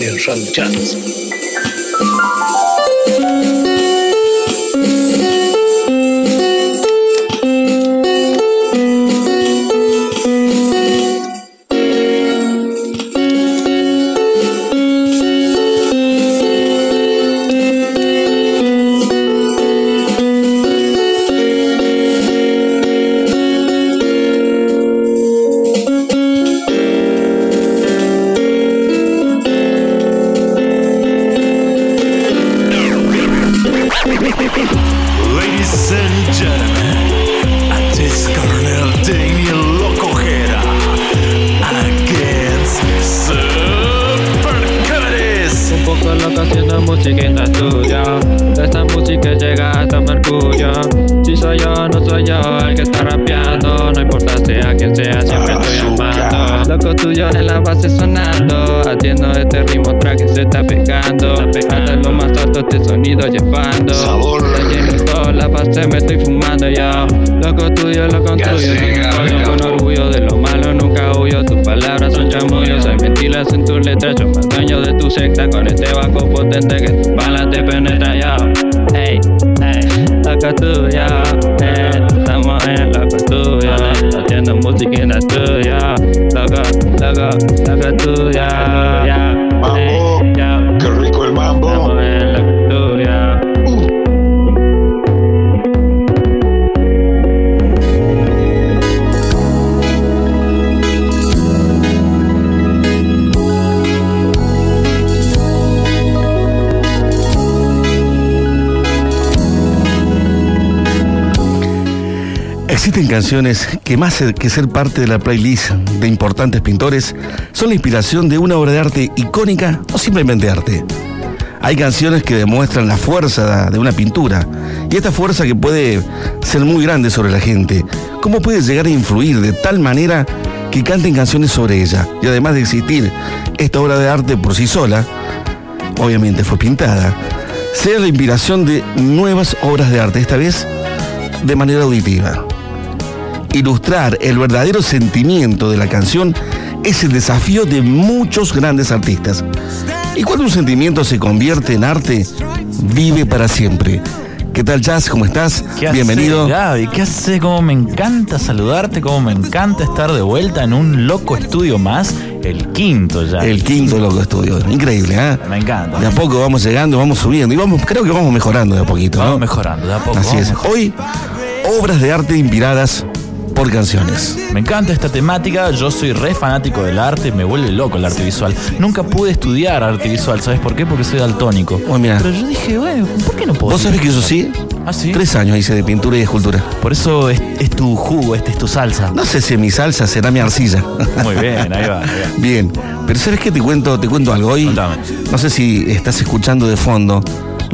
en Radio Chance. Canciones que más que ser parte de la playlist de importantes pintores son la inspiración de una obra de arte icónica o simplemente arte. Hay canciones que demuestran la fuerza de una pintura y esta fuerza que puede ser muy grande sobre la gente. ¿Cómo puede llegar a influir de tal manera que canten canciones sobre ella? Y además de existir esta obra de arte por sí sola, obviamente fue pintada, sea la inspiración de nuevas obras de arte, esta vez de manera auditiva. Ilustrar el verdadero sentimiento de la canción es el desafío de muchos grandes artistas. Y cuando un sentimiento se convierte en arte, vive para siempre. ¿Qué tal, Jazz? ¿Cómo estás? ¿Qué Bienvenido. Gaby? ¿Qué haces? Cómo me encanta saludarte, cómo me encanta estar de vuelta en un loco estudio más, el quinto ya. El quinto loco estudio. Increíble, ¿eh? Me encanta. De a poco vamos llegando, vamos subiendo y vamos, creo que vamos mejorando de a poquito, ¿no? Vamos mejorando, de a poco. Así es. mejorando. Hoy, obras de arte inspiradas por canciones. Me encanta esta temática, yo soy re fanático del arte, me vuelve loco el arte visual. Nunca pude estudiar arte visual, ¿sabes por qué? Porque soy daltónico. Oh, mira. Pero yo dije, bueno, ¿por qué no puedo? ¿Vos sabés que yo sí? Ah, sí. Tres años hice de pintura y escultura. Por eso es, es tu jugo, este es tu salsa. No sé si mi salsa será mi arcilla. Muy bien, ahí va. ahí va. Bien, pero ¿sabes qué? Te cuento, te cuento algo. Hoy, Contame. no sé si estás escuchando de fondo,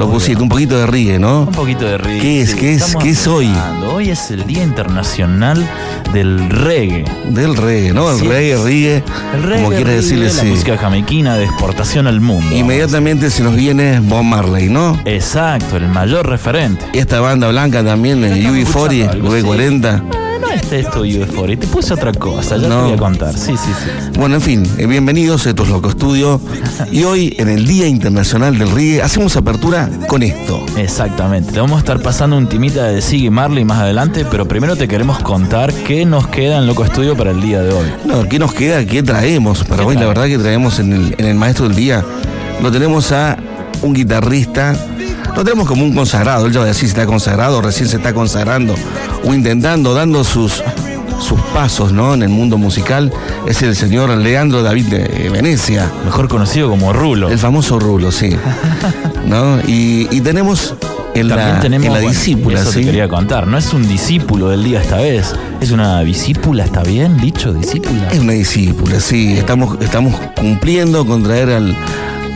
lo pusiste, un poquito de ríe, ¿no? Un poquito de ritmo. ¿Qué es? ¿Qué es? ¿Qué es hoy? Hoy es el Día Internacional del Reggae. Del reggae, ¿no? El Sí. reggae, ríe, El reggae, como quiere reggae, decirle, la sí. música jamaiquina de exportación al mundo. Inmediatamente se nos viene Bob Marley, ¿no? Exacto, el mayor referente. Y esta banda blanca también, estamos UB40, escuchando algo, sí. V40. Ah, no es esto UFO, y te puse otra cosa, ya No. te voy a contar. Sí, sí, sí. Bueno, en fin, eh, bienvenidos a estos Loco Estudio. Y hoy, en el Día Internacional del Reggae, hacemos apertura con esto. Exactamente, te vamos a estar pasando un timita de Siggy Marley más adelante, pero primero te queremos contar qué nos queda en Loco Estudio para el día de hoy. No, ¿qué nos queda? ¿Qué traemos? Para ¿Qué hoy, la verdad que traemos en el, en el Maestro del Día. Lo tenemos a un guitarrista. Lo tenemos como un consagrado. Él ya va a decir si está consagrado, recién se está consagrando o intentando, dando sus, sus pasos ¿no? en el mundo musical. Es el señor Leandro David de Venecia. Mejor conocido como Rulo. El famoso Rulo, sí. ¿No? Y, y tenemos en También la, tenemos en la bueno, discípula, eso ¿sí? te quería contar. No es un discípulo del día esta vez, es una discípula, ¿está bien dicho? Discípula. Es una discípula, sí. Estamos, estamos cumpliendo con traer al,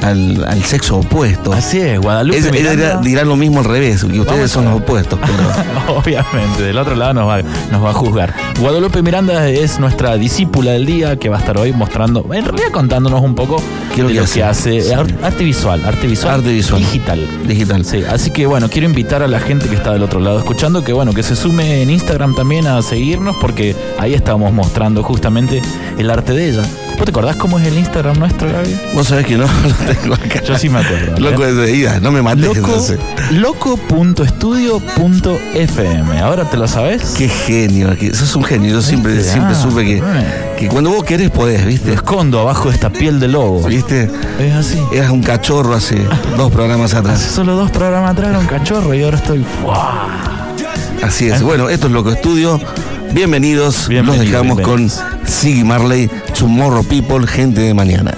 al, al sexo opuesto. Así es, Guadalupe Miranda. dirá, lo mismo al revés, que ustedes Vamos son los opuestos. Pero Obviamente, del otro lado nos va, nos va a juzgar. Guadalupe Miranda es nuestra discípula del día que va a estar hoy mostrando, en realidad contándonos un poco ¿Qué es lo que lo hace? que hace Sí. ar- arte visual, arte visual, Arte visual. digital. digital. Sí, así que bueno, quiero invitar a la gente que está del otro lado escuchando que bueno, que se sume en Instagram también a seguirnos porque ahí estamos mostrando justamente el arte de ella. ¿Vos te acordás cómo es el Instagram nuestro, Gaby? Vos sabés que no lo tengo acá. Yo sí me acuerdo. Loco de ida, no me mates. Loco, entonces. loco.estudio.fm. ¿Ahora te lo sabes? Qué genio, que sos un genio. Yo siempre, ¿Viste? siempre Ah, supe que, que cuando vos querés podés, Lo ¿viste? escondo abajo de esta piel de lobo. ¿Viste? Es así. Eras un cachorro hace dos programas Hace atrás. solo dos programas atrás era un cachorro y ahora estoy. ¡Fua! Así es. Bueno, esto es Loco Estudio. Bienvenidos. Bienvenido, Los dejamos con Siggy Marley, Tomorrow People, gente de mañana.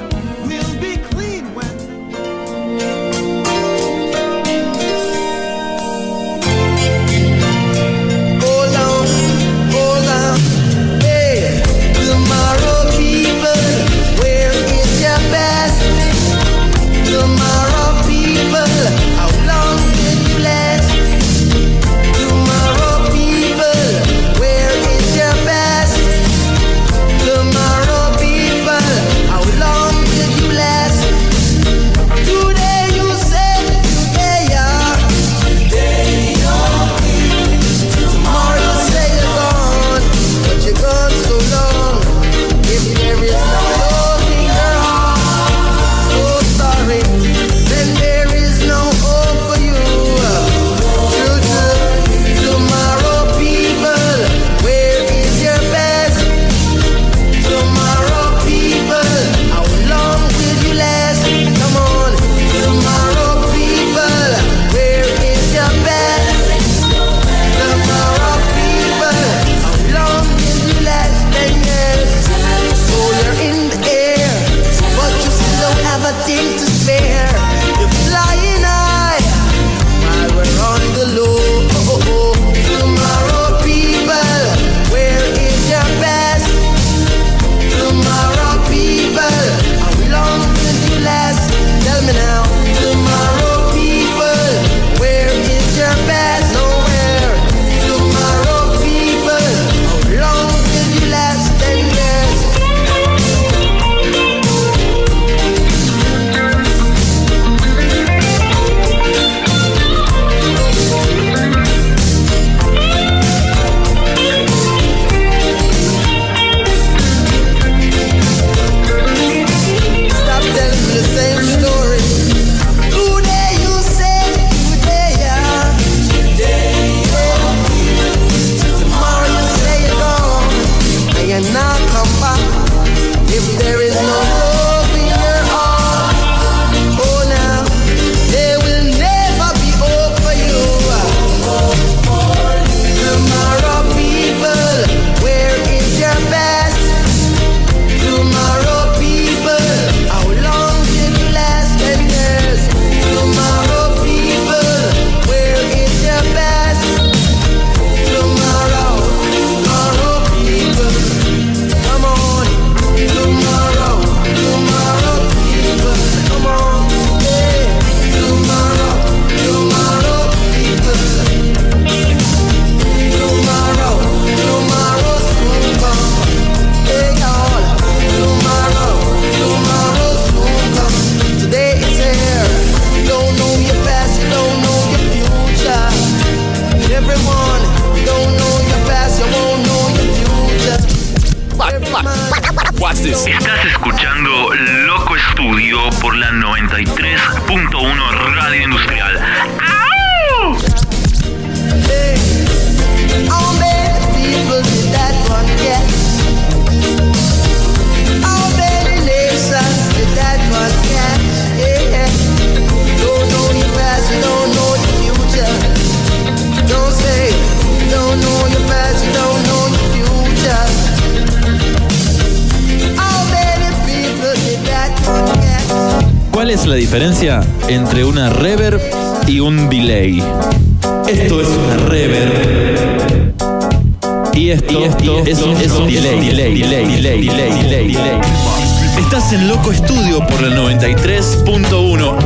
Estudio por el 93.1.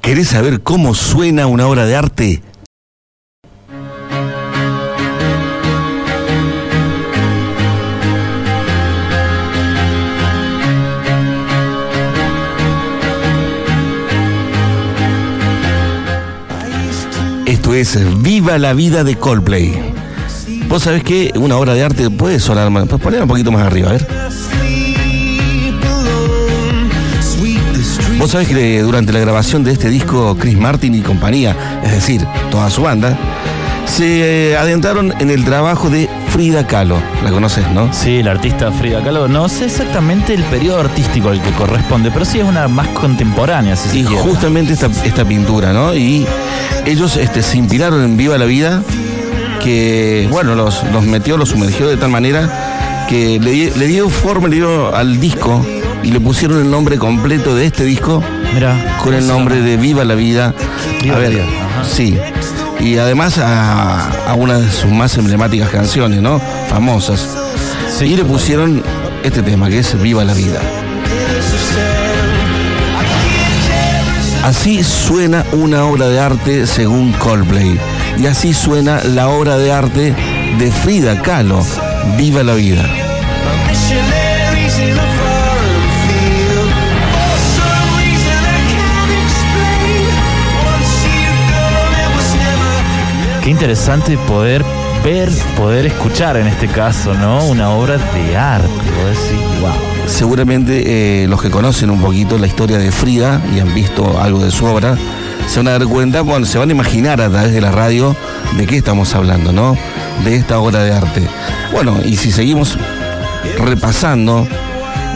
¿Querés saber cómo suena una obra de arte? Esto es Viva la vida de Coldplay. Vos sabés que una obra de arte puede sonar más. Pues poner un poquito más arriba, a ver. Vos sabés que durante la grabación de este disco, Chris Martin y compañía, es decir, toda su banda, se eh, adentraron en el trabajo de Frida Kahlo. La conoces, ¿no? Sí, la artista Frida Kahlo. No sé exactamente el periodo artístico al que corresponde, pero sí es una más contemporánea, si se Y justamente esta, esta pintura, ¿no? Y ellos este, se inspiraron en Viva la Vida, que, bueno, los, los metió, los sumergió de tal manera que le, di- le dio forma, le dio al disco y le pusieron el nombre completo de este disco con el nombre de Viva la Vida. Viva a la ver, Vida, ajá. sí. Y además a, a una de sus más emblemáticas canciones, ¿no? Famosas. Sí, y le pusieron este tema que es Viva la Vida. Así suena una obra de arte según Coldplay. Y así suena la obra de arte de Frida Kahlo, Viva la Vida. Qué interesante poder ver, poder escuchar en este caso, ¿no? Una obra de arte. Wow. Seguramente eh, los que conocen un poquito la historia de Frida y han visto algo de su obra, se van a dar cuenta, bueno, se van a imaginar a través de la radio de qué estamos hablando, ¿no? De esta obra de arte. Bueno, y si seguimos repasando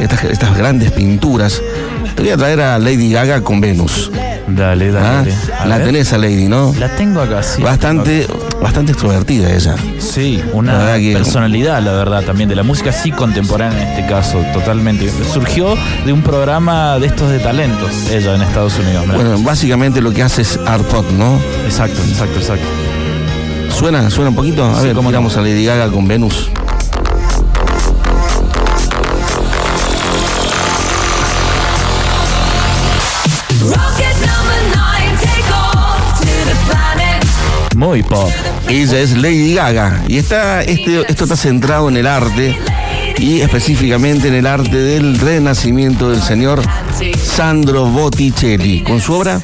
estas, estas grandes pinturas, te voy a traer a Lady Gaga con Venus. Dale, ¿ah? dale. A La ver. tenés a Lady, ¿no? La tengo acá, sí. bastante, bastante extrovertida ella. Sí, La una que- personalidad, la verdad, también de la música, sí contemporánea en este caso, totalmente. Surgió de un programa de estos de talentos, ella en Estados Unidos. Bueno, básicamente lo que hace es art pop, ¿no? Exacto, exacto, exacto. ¿Suena? ¿Suena un poquito? A Sí, ver, cómo no. miramos a Lady Gaga con Venus. Muy pop. Ella es Lady Gaga y está, este, esto está centrado en el arte y específicamente en el arte del renacimiento del señor Sandro Botticelli con su obra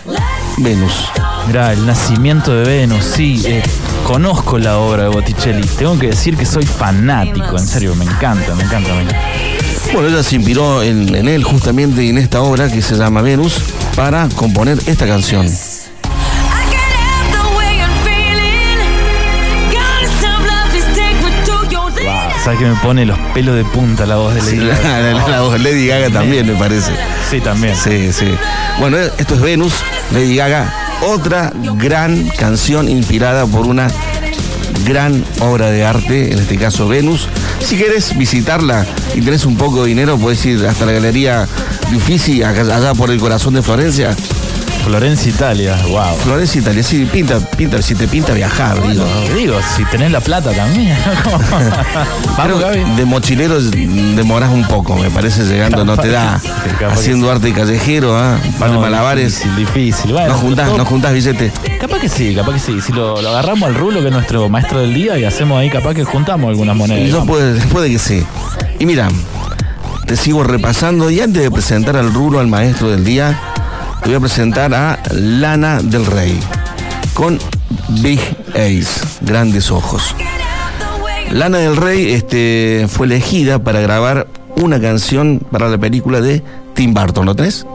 Venus. Mirá, el nacimiento de Venus, sí. eh, conozco la obra de Botticelli. Tengo que decir que soy fanático, en serio, me encanta, me encanta, me encanta. Bueno, ella se inspiró en, en él justamente y en esta obra que se llama Venus para componer esta canción. ¿Sabes que me pone los pelos de punta la voz de Lady Sí, Gaga? la- la- la voz de Lady Gaga también me parece. Sí, también. Sí, sí. Bueno, esto es Venus, Lady Gaga, otra gran canción inspirada por una gran obra de arte, en este caso Venus. Si querés visitarla y tenés un poco de dinero, puedes ir hasta la galería Uffizi, allá por el corazón de Florencia. Florencia, Italia, wow. Florencia, Italia, sí, pinta, pinta, si te pinta viajar, digo. Digo, si tenés la plata también. Vamos, Gaby. de mochileros demorás un poco, me parece, llegando, no te da. Haciendo arte callejero, ¿ah? un par de No, malabares. Difícil, difícil. Bueno, No juntás, no juntás billete. Capaz que sí, capaz que sí. Si lo, lo agarramos al rulo, que es nuestro maestro del día, y hacemos ahí, capaz que juntamos algunas monedas. Y no Vamos. puede, puede que sí. Y mira, te sigo repasando y antes de presentar al rulo, al maestro del día, te voy a presentar a Lana del Rey con Big Ace, grandes ojos. Lana del Rey este, fue elegida para grabar una canción para la película de Tim Burton, ¿lo tenés?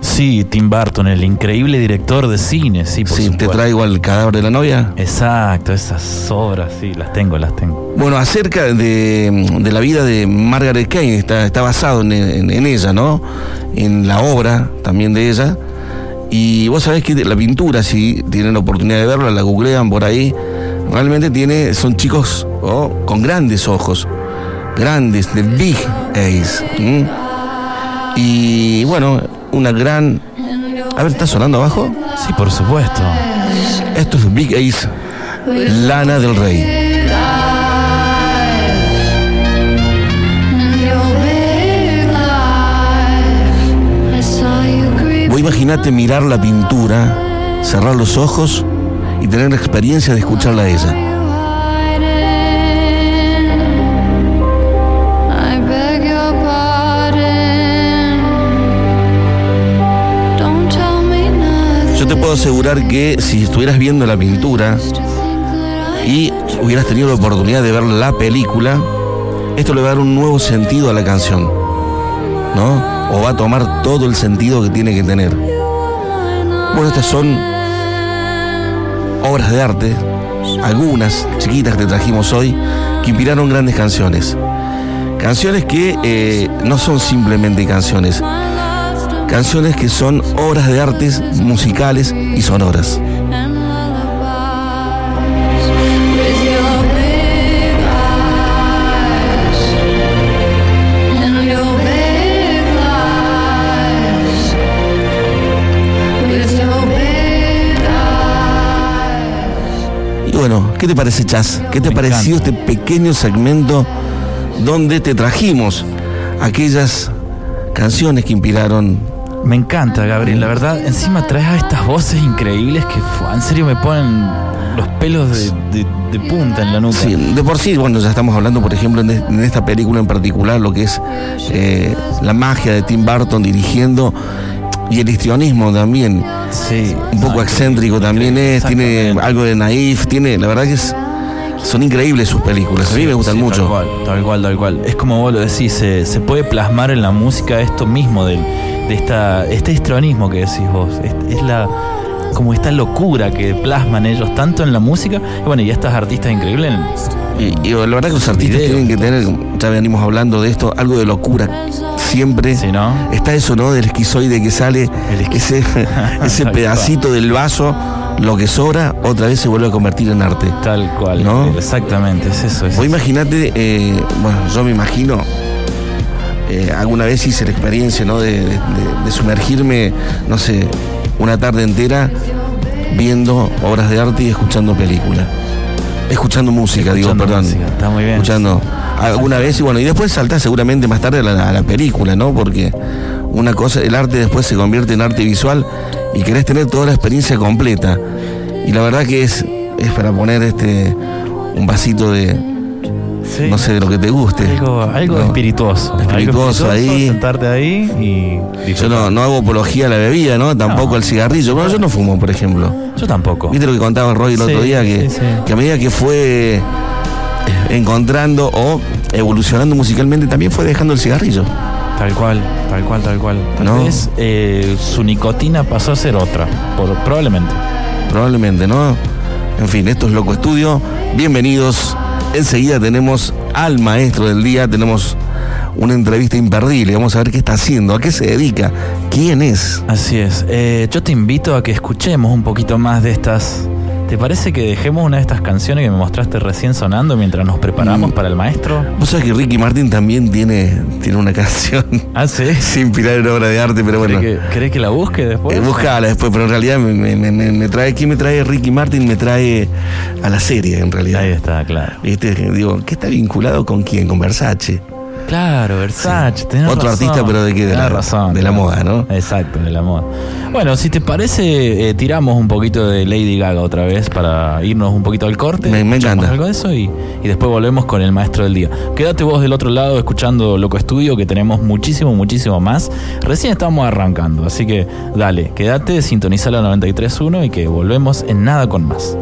Sí, Tim Burton, el increíble director de cine, sí, por Sí, te traigo al cadáver de la novia. Exacto, esas obras, sí, las tengo, las tengo. Bueno, acerca de, de la vida de Margaret Kane, está, está basado en, en- en ella, ¿no? En la obra también de ella. Y vos sabés que la pintura, si tienen la oportunidad de verla, la googlean por ahí, realmente tiene, son chicos oh, con grandes ojos, grandes, de big eyes. Y bueno, una gran. A ver, ¿está sonando abajo? Sí, por supuesto. Esto es Big Ace, Lana del Rey. imagínate mirar la pintura, cerrar los ojos y tener la experiencia de escucharla a ella. Yo te puedo asegurar que si estuvieras viendo la pintura y hubieras tenido la oportunidad de ver la película, esto le va a dar un nuevo sentido a la canción, ¿no? O va a tomar todo el sentido que tiene que tener. Bueno, estas son obras de arte, algunas chiquitas que te trajimos hoy, que inspiraron grandes canciones. Canciones que eh, no son simplemente canciones, canciones que son obras de artes musicales y sonoras. Y bueno, ¿qué te parece, Chas? ¿Qué te Me pareció encanta. este pequeño segmento donde te trajimos aquellas canciones que inspiraron? Me encanta, Gabriel. La verdad, encima traes a estas voces increíbles que en serio me ponen los pelos de, de- de punta en la nuca. Sí, de por sí, bueno, ya estamos hablando, por ejemplo, en, en esta película en particular, lo que es eh, la magia de Tim Burton dirigiendo y el histrionismo también. Sí. Un poco No, excéntrico también es, tiene algo de naif, tiene, la verdad que es, son increíbles sus películas, a mí me gustan Sí, mucho. Tal cual, tal cual, tal cual. Es como vos lo decís, se, se puede plasmar en la música esto mismo del, de esta, este histrionismo que decís vos. Es, es la como esta locura que plasman ellos tanto en la música y bueno, y estas artistas increíbles. Y, y la verdad que los artistas Video. tienen que tener, ya venimos hablando de esto, algo de locura. Siempre Sí, ¿no? está eso, ¿no? Del esquizoide que sale, ese, ese pedacito del vaso, lo que sobra, otra vez se vuelve a convertir en arte. Tal cual. ¿No? Exactamente, es eso. Es Vos imagínate, eh, bueno, yo me imagino, eh, alguna vez hice la experiencia, ¿no? De, de- de sumergirme, no sé, una tarde entera viendo obras de arte y escuchando películas. Escuchando música, digo, perdón. está muy bien. Escuchando alguna vez y bueno, y después saltás seguramente más tarde a la, a la película, ¿no? Porque una cosa, el arte después se convierte en arte visual y querés tener toda la experiencia completa. Y la verdad que es, es para poner este un vasito de, Sí. no sé, de lo que te guste. Algo, algo No. espirituoso. algo Espirituoso ahí. Sentarte ahí y Yo no, no hago apología a la bebida, ¿no? Tampoco No. al cigarrillo. Bueno, yo no fumo, por ejemplo. Yo tampoco. ¿Viste lo que contaba Roy el Sí, otro día? Que, sí, que a medida que fue eh, encontrando o evolucionando musicalmente, también fue dejando el cigarrillo. Tal cual, tal cual, tal cual. Tal No. vez eh, su nicotina pasó a ser otra, por- probablemente. Probablemente, ¿no? En fin, esto es Loco Estudio. Bienvenidos. Enseguida tenemos al maestro del día, tenemos una entrevista imperdible. Vamos a ver qué está haciendo, a qué se dedica, quién es. Así es. Eh, yo te invito a que escuchemos un poquito más de estas. ¿Te parece que dejemos una de estas canciones que me mostraste recién sonando mientras nos preparamos Mm. para el maestro? Vos sabés que Ricky Martin también tiene, tiene una canción Ah, sí. sin inspirar en obra de arte, pero bueno. ¿Querés que, la busque después? Eh, búscala después, pero en realidad me, me- me- me trae, ¿quién me trae Ricky Martin? Me trae a la serie, en realidad. Ahí está, claro. ¿Viste? Digo, ¿qué está vinculado con quién? Con Versace. Claro, Versace, tenés Otro razón. artista, pero de qué, de la- razón, de la moda, ¿no? Exacto, de la moda. Bueno, si te parece, eh, tiramos un poquito de Lady Gaga otra vez para irnos un poquito al corte. Me- encanta. algo de eso y, y después volvemos con el maestro del día. Quédate vos del otro lado escuchando Loco Estudio, que tenemos muchísimo, muchísimo más. Recién estamos arrancando, así que dale, quédate, sintoniza la 93.1 y que volvemos en nada con más.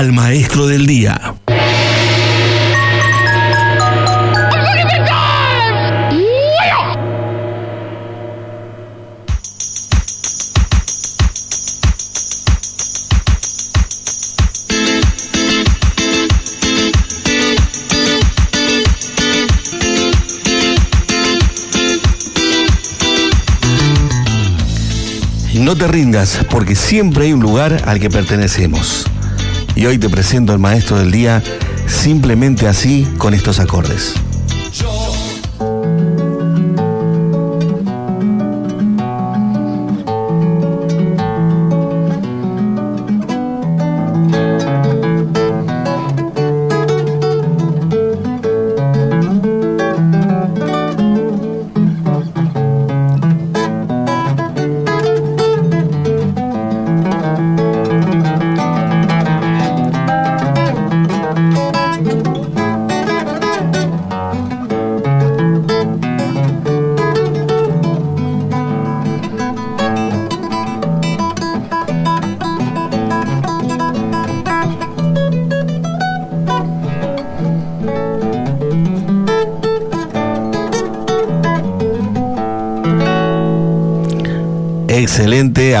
Al maestro del día. No te rindas, porque siempre hay un lugar al que pertenecemos. Y hoy te presento al maestro del día simplemente así con estos acordes.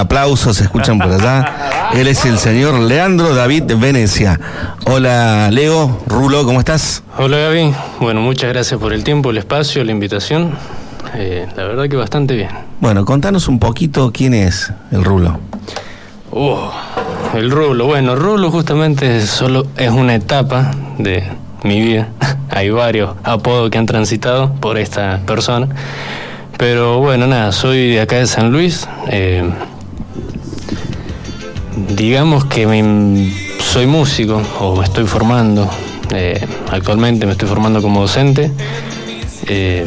Aplausos se escuchan por allá. Él es el señor Leandro David Venecia. Hola Leo, Rulo, ¿cómo estás? Hola Gaby, bueno, muchas gracias por el tiempo, el espacio, la invitación. Eh, la verdad que bastante bien. Bueno, contanos un poquito quién es el Rulo. Oh, el rulo, bueno, rulo justamente solo es una etapa de mi vida. Hay varios apodos que han transitado por esta persona. Pero bueno, nada, soy de acá de San Luis. eh, digamos que me- soy músico o estoy formando. eh, actualmente me estoy formando como docente. eh,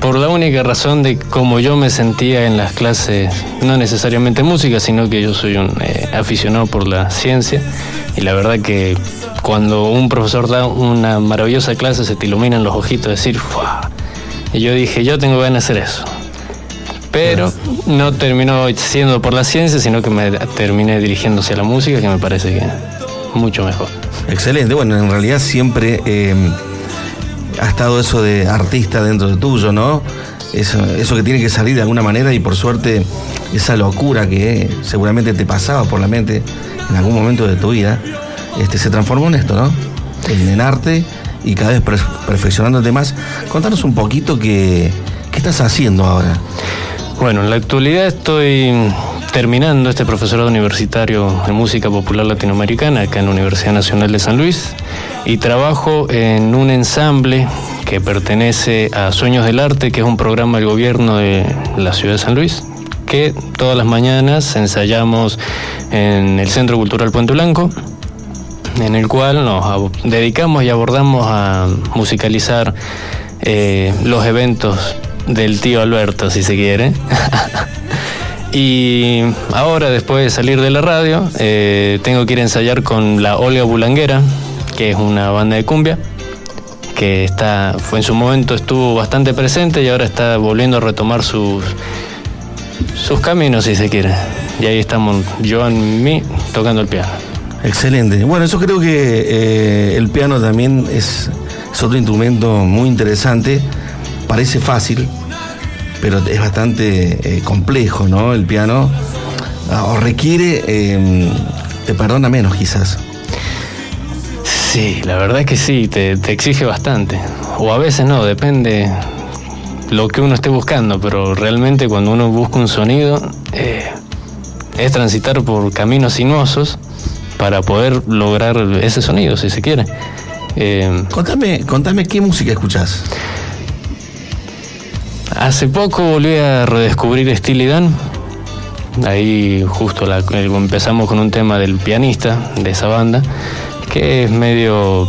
por la única razón de cómo yo me sentía en las clases, no necesariamente música, sino que yo soy un eh, aficionado por la ciencia. Y la verdad que cuando un profesor da una maravillosa clase se te iluminan los ojitos, decir, ¡fua! Y yo dije, yo tengo ganas de hacer eso. Pero no terminó siendo por la ciencia, sino que me terminé dirigiéndose a la música, que me parece que mucho mejor. Excelente. Bueno, en realidad siempre eh, ha estado eso de artista dentro de tuyo, ¿no? Eso, eso que tiene que salir de alguna manera y por suerte esa locura que seguramente te pasaba por la mente en algún momento de tu vida, este, se transformó en esto, ¿no? En, en arte y cada vez per- perfeccionándote más. Contanos un poquito que, qué estás haciendo ahora. Bueno, en la actualidad estoy terminando este profesorado universitario de música popular latinoamericana acá en la Universidad Nacional de San Luis y trabajo en un ensamble que pertenece a Sueños del Arte, que es un programa del gobierno de la ciudad de San Luis, que todas las mañanas ensayamos en el Centro Cultural Puente Blanco, en el cual nos dedicamos y abordamos a musicalizar eh, los eventos del tío Alberto, si se quiere. y ahora, después de salir de la radio, eh, tengo que ir a ensayar con la Olga Bulanguera, que es una banda de cumbia que está, fue en su momento estuvo bastante presente y ahora está volviendo a retomar sus, sus caminos, si se quiere. Y ahí estamos, yo en mí, tocando el piano. Excelente. Bueno, yo creo que eh, el piano también es otro instrumento muy interesante. Parece fácil, pero es bastante eh, complejo, ¿no? El piano. Ah, O requiere, eh, te perdona menos quizás. Sí, la verdad es que sí, te, te exige bastante. O a veces no, depende lo que uno esté buscando, pero realmente cuando uno busca un sonido eh, es transitar por caminos sinuosos para poder lograr ese sonido, si se quiere. Eh, Contame, contame qué música escuchás. Hace poco volví a redescubrir Steely Dan. Ahí justo la- eh, empezamos con un tema del pianista de esa banda, que es medio...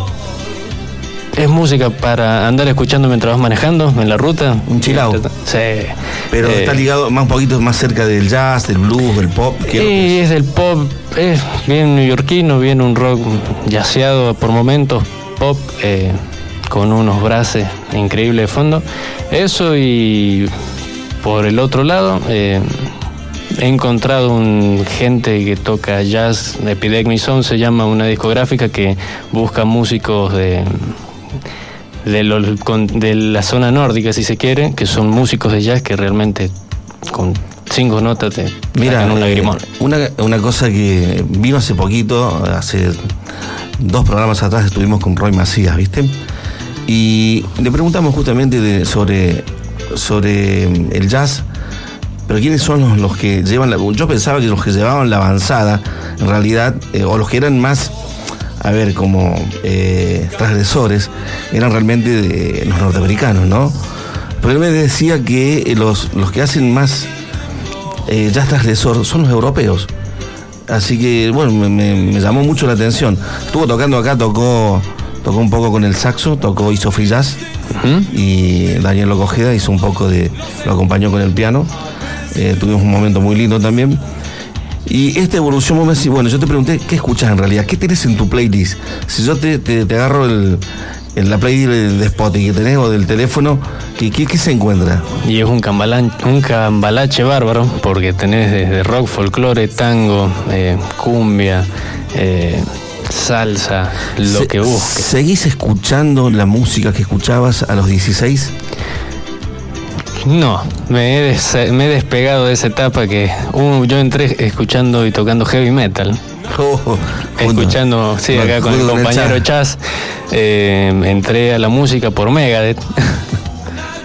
Es música para andar escuchando mientras vas manejando en la ruta. Un chill out. Sí. Pero Eh, está ligado más un poquito más cerca del jazz, del blues, del pop. ¿qué es Sí, es del pop, es bien neoyorquino, bien un rock yaceado por momentos, pop, eh, con unos braces increíbles de fondo. Eso y por el otro lado, eh, he encontrado un gente que toca jazz, Epidemic Sound se llama una discográfica que busca músicos de de, de la zona nórdica, si se quiere, que son músicos de jazz que realmente con cinco notas te Mira, un eh, lagrimón. una, una cosa que vino hace poquito, hace dos programas atrás estuvimos con Roy Macías, ¿viste? Y le preguntamos justamente sobre, sobre mm, el jazz, pero ¿quiénes son los, los que llevan la... Yo pensaba que los que llevaban la avanzada, en realidad, eh, o los que eran más, a ver, como eh, transgresores, eran realmente de los norteamericanos, ¿no? Pero él me decía que eh, los, los que hacen más jazz transgresor son los europeos. Así que, bueno, me- me llamó mucho la atención. Estuvo tocando acá, tocó, tocó un poco con el saxo, tocó hizo free jazz. Y Daniel Locojeda hizo un poco de. lo acompañó con el piano. Eh, tuvimos un momento muy lindo también. Y esta evolución, vos me decís, bueno, yo te pregunté, ¿qué escuchas en realidad? ¿Qué tenés en tu playlist? Si yo te, te- te agarro el, la playlist de Spotify que tenés o del teléfono, ¿qué, qué, qué se encuentra? Y es un, cambalan- un cambalache bárbaro, porque tenés desde rock, folclore, tango, eh, cumbia, eh, salsa, lo Se- que busques. ¿Seguís escuchando la música que escuchabas a los 16? No, me he, des- me he despegado de esa etapa que uh, yo entré escuchando y tocando heavy metal. Oh, Escuchando, sí, acá con el compañero. Chas, eh, entré a la música por Megadeth.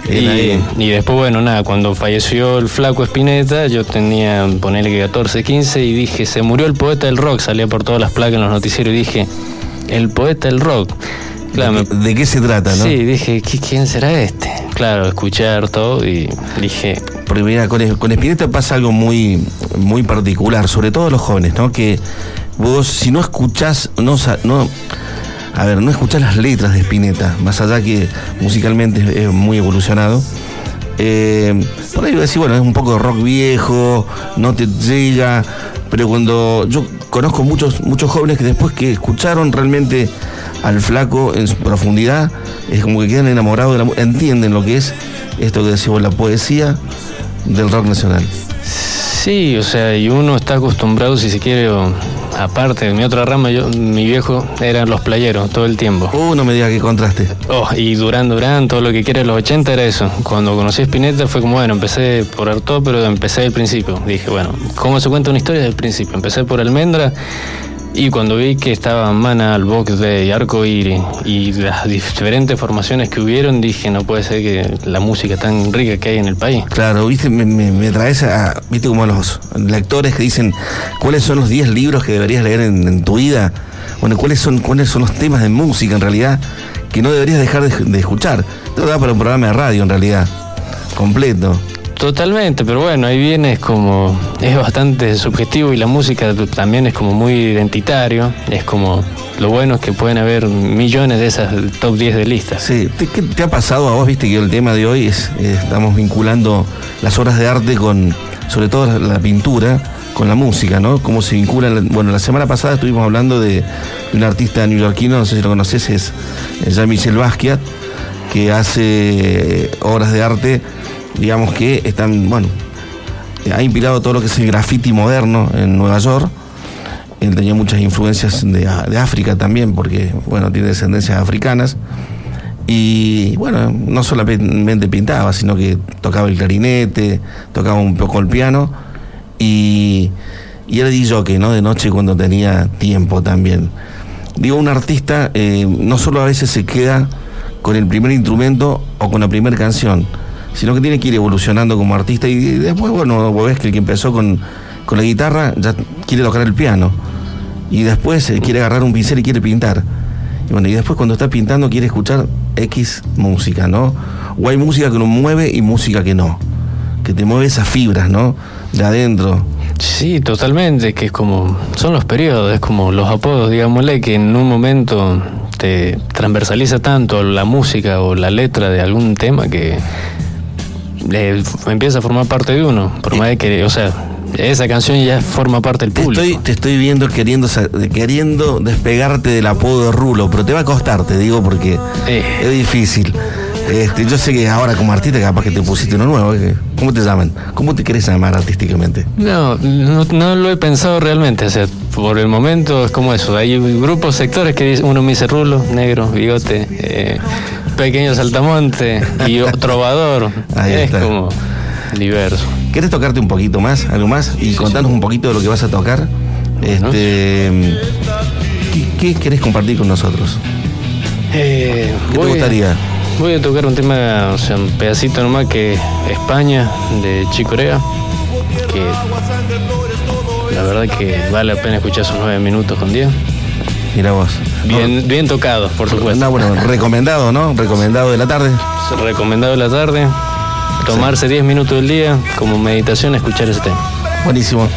Y, después, bueno, nada, cuando falleció el flaco Espineta, yo tenía, ponerle que 14, 15, y dije, se murió el poeta del rock, salía por todas las placas en los noticieros y dije, el poeta del rock. Claro, ¿De, de qué se trata, no? sí, dije, "¿Qui- ¿quién será este? Claro, escuchar todo y dije, Porque mira, con, con Spinetta pasa algo muy, muy particular, sobre todo los jóvenes, ¿no? Que vos, si no escuchás, no, no, a ver, no escuchás las letras de Spinetta, más allá que musicalmente es, muy evolucionado. eh, por ahí decir, bueno, es un poco de rock viejo, no te llega, pero cuando yo conozco muchos, muchos jóvenes que después que escucharon realmente al flaco en su profundidad, es como que quedan enamorados de la entienden lo que es esto que decimos, la poesía del rock nacional. Sí, o sea, y uno está acostumbrado, si se quiere, aparte de mi otra rama, yo, mi viejo eran los playeros todo el tiempo. Uh, no me diga que contraste. Oh, y Durán Durán, todo lo que quiera de los 80 era eso. Cuando conocí a Spinetta fue como, bueno, empecé por Artaud, pero empecé del principio. Dije, bueno, ¿cómo se cuenta una historia del principio? Empecé por Almendra y cuando vi que estaban Mana, Box Day, Arco Iris y las diferentes formaciones que hubieron, dije, no puede ser que la música tan rica que hay en el país. Claro, viste, me, me- traes a, viste, como los lectores que dicen cuáles son los 10 libros que deberías leer en, tu vida. Bueno, cuáles son, cuáles son los temas de música en realidad que no deberías dejar de, de escuchar. Esto da para un programa de radio en realidad, completo. Totalmente, pero bueno, ahí viene es como, es bastante subjetivo y la música también es como muy identitario, es como, lo bueno es que pueden haber millones de esas top 10 de listas. Sí, ¿te, qué te ha pasado a vos? Viste que el tema de hoy es, eh, estamos vinculando las obras de arte con, sobre todo la, pintura, con la música, ¿no? Cómo se vinculan. Bueno, la semana pasada estuvimos hablando de, de un artista neoyorquino, no sé si lo conoces, es Jean-Michel Basquiat, que hace obras de arte, digamos que están, bueno, ha inspirado todo lo que es el graffiti moderno en Nueva York. Él tenía muchas influencias de, de África también, porque, bueno, tiene descendencias africanas. Y bueno, no solamente pintaba, sino que tocaba el clarinete, tocaba un poco el piano y, y era DJ, ¿no? De noche cuando tenía tiempo también. Digo, un artista eh, no solo a veces se queda con el primer instrumento o con la primera canción, sino que tiene que ir evolucionando como artista y después, bueno, vos ves que el que empezó con, con la guitarra ya quiere tocar el piano y después eh, quiere agarrar un pincel y quiere pintar. Y bueno, y después cuando está pintando quiere escuchar X música, ¿no? O hay música que nos mueve y música que no. Que te mueve esas fibras, ¿no? De adentro. Sí, totalmente, que es como, son los periodos, es como los apodos, digámosle, que en un momento te transversaliza tanto la música o la letra de algún tema que eh, empieza a formar parte de uno, por más de que, o sea, esa canción ya forma parte del Te público. estoy, te estoy viendo queriendo, queriendo despegarte del apodo de Rulo, pero te va a costar, te digo, porque Eh. es difícil. Este, yo sé que ahora como artista capaz que te pusiste uno nuevo. ¿eh? ¿Cómo te llaman? ¿Cómo te querés llamar artísticamente? No, no, no lo he pensado realmente, o sea, por el momento es como eso, hay grupos, sectores que uno me dice rulo, negro, bigote, eh, pequeño saltamonte y trovador, Ahí es está. como diverso. ¿Querés tocarte un poquito más? ¿Algo más? Y contanos un poquito de lo que vas a tocar. Este, ¿qué, qué querés compartir con nosotros? Eh, ¿Qué te a- gustaría? Voy a tocar un tema, o sea, un pedacito nomás que España, de Chicorea, que la verdad que vale la pena escuchar esos nueve minutos con diez. Mira vos. Bien, bien tocados, por supuesto. No, bueno, recomendado, ¿no? Recomendado de la tarde. Recomendado de la tarde, tomarse 10 minutos del día como meditación, escuchar ese tema. Buenísimo.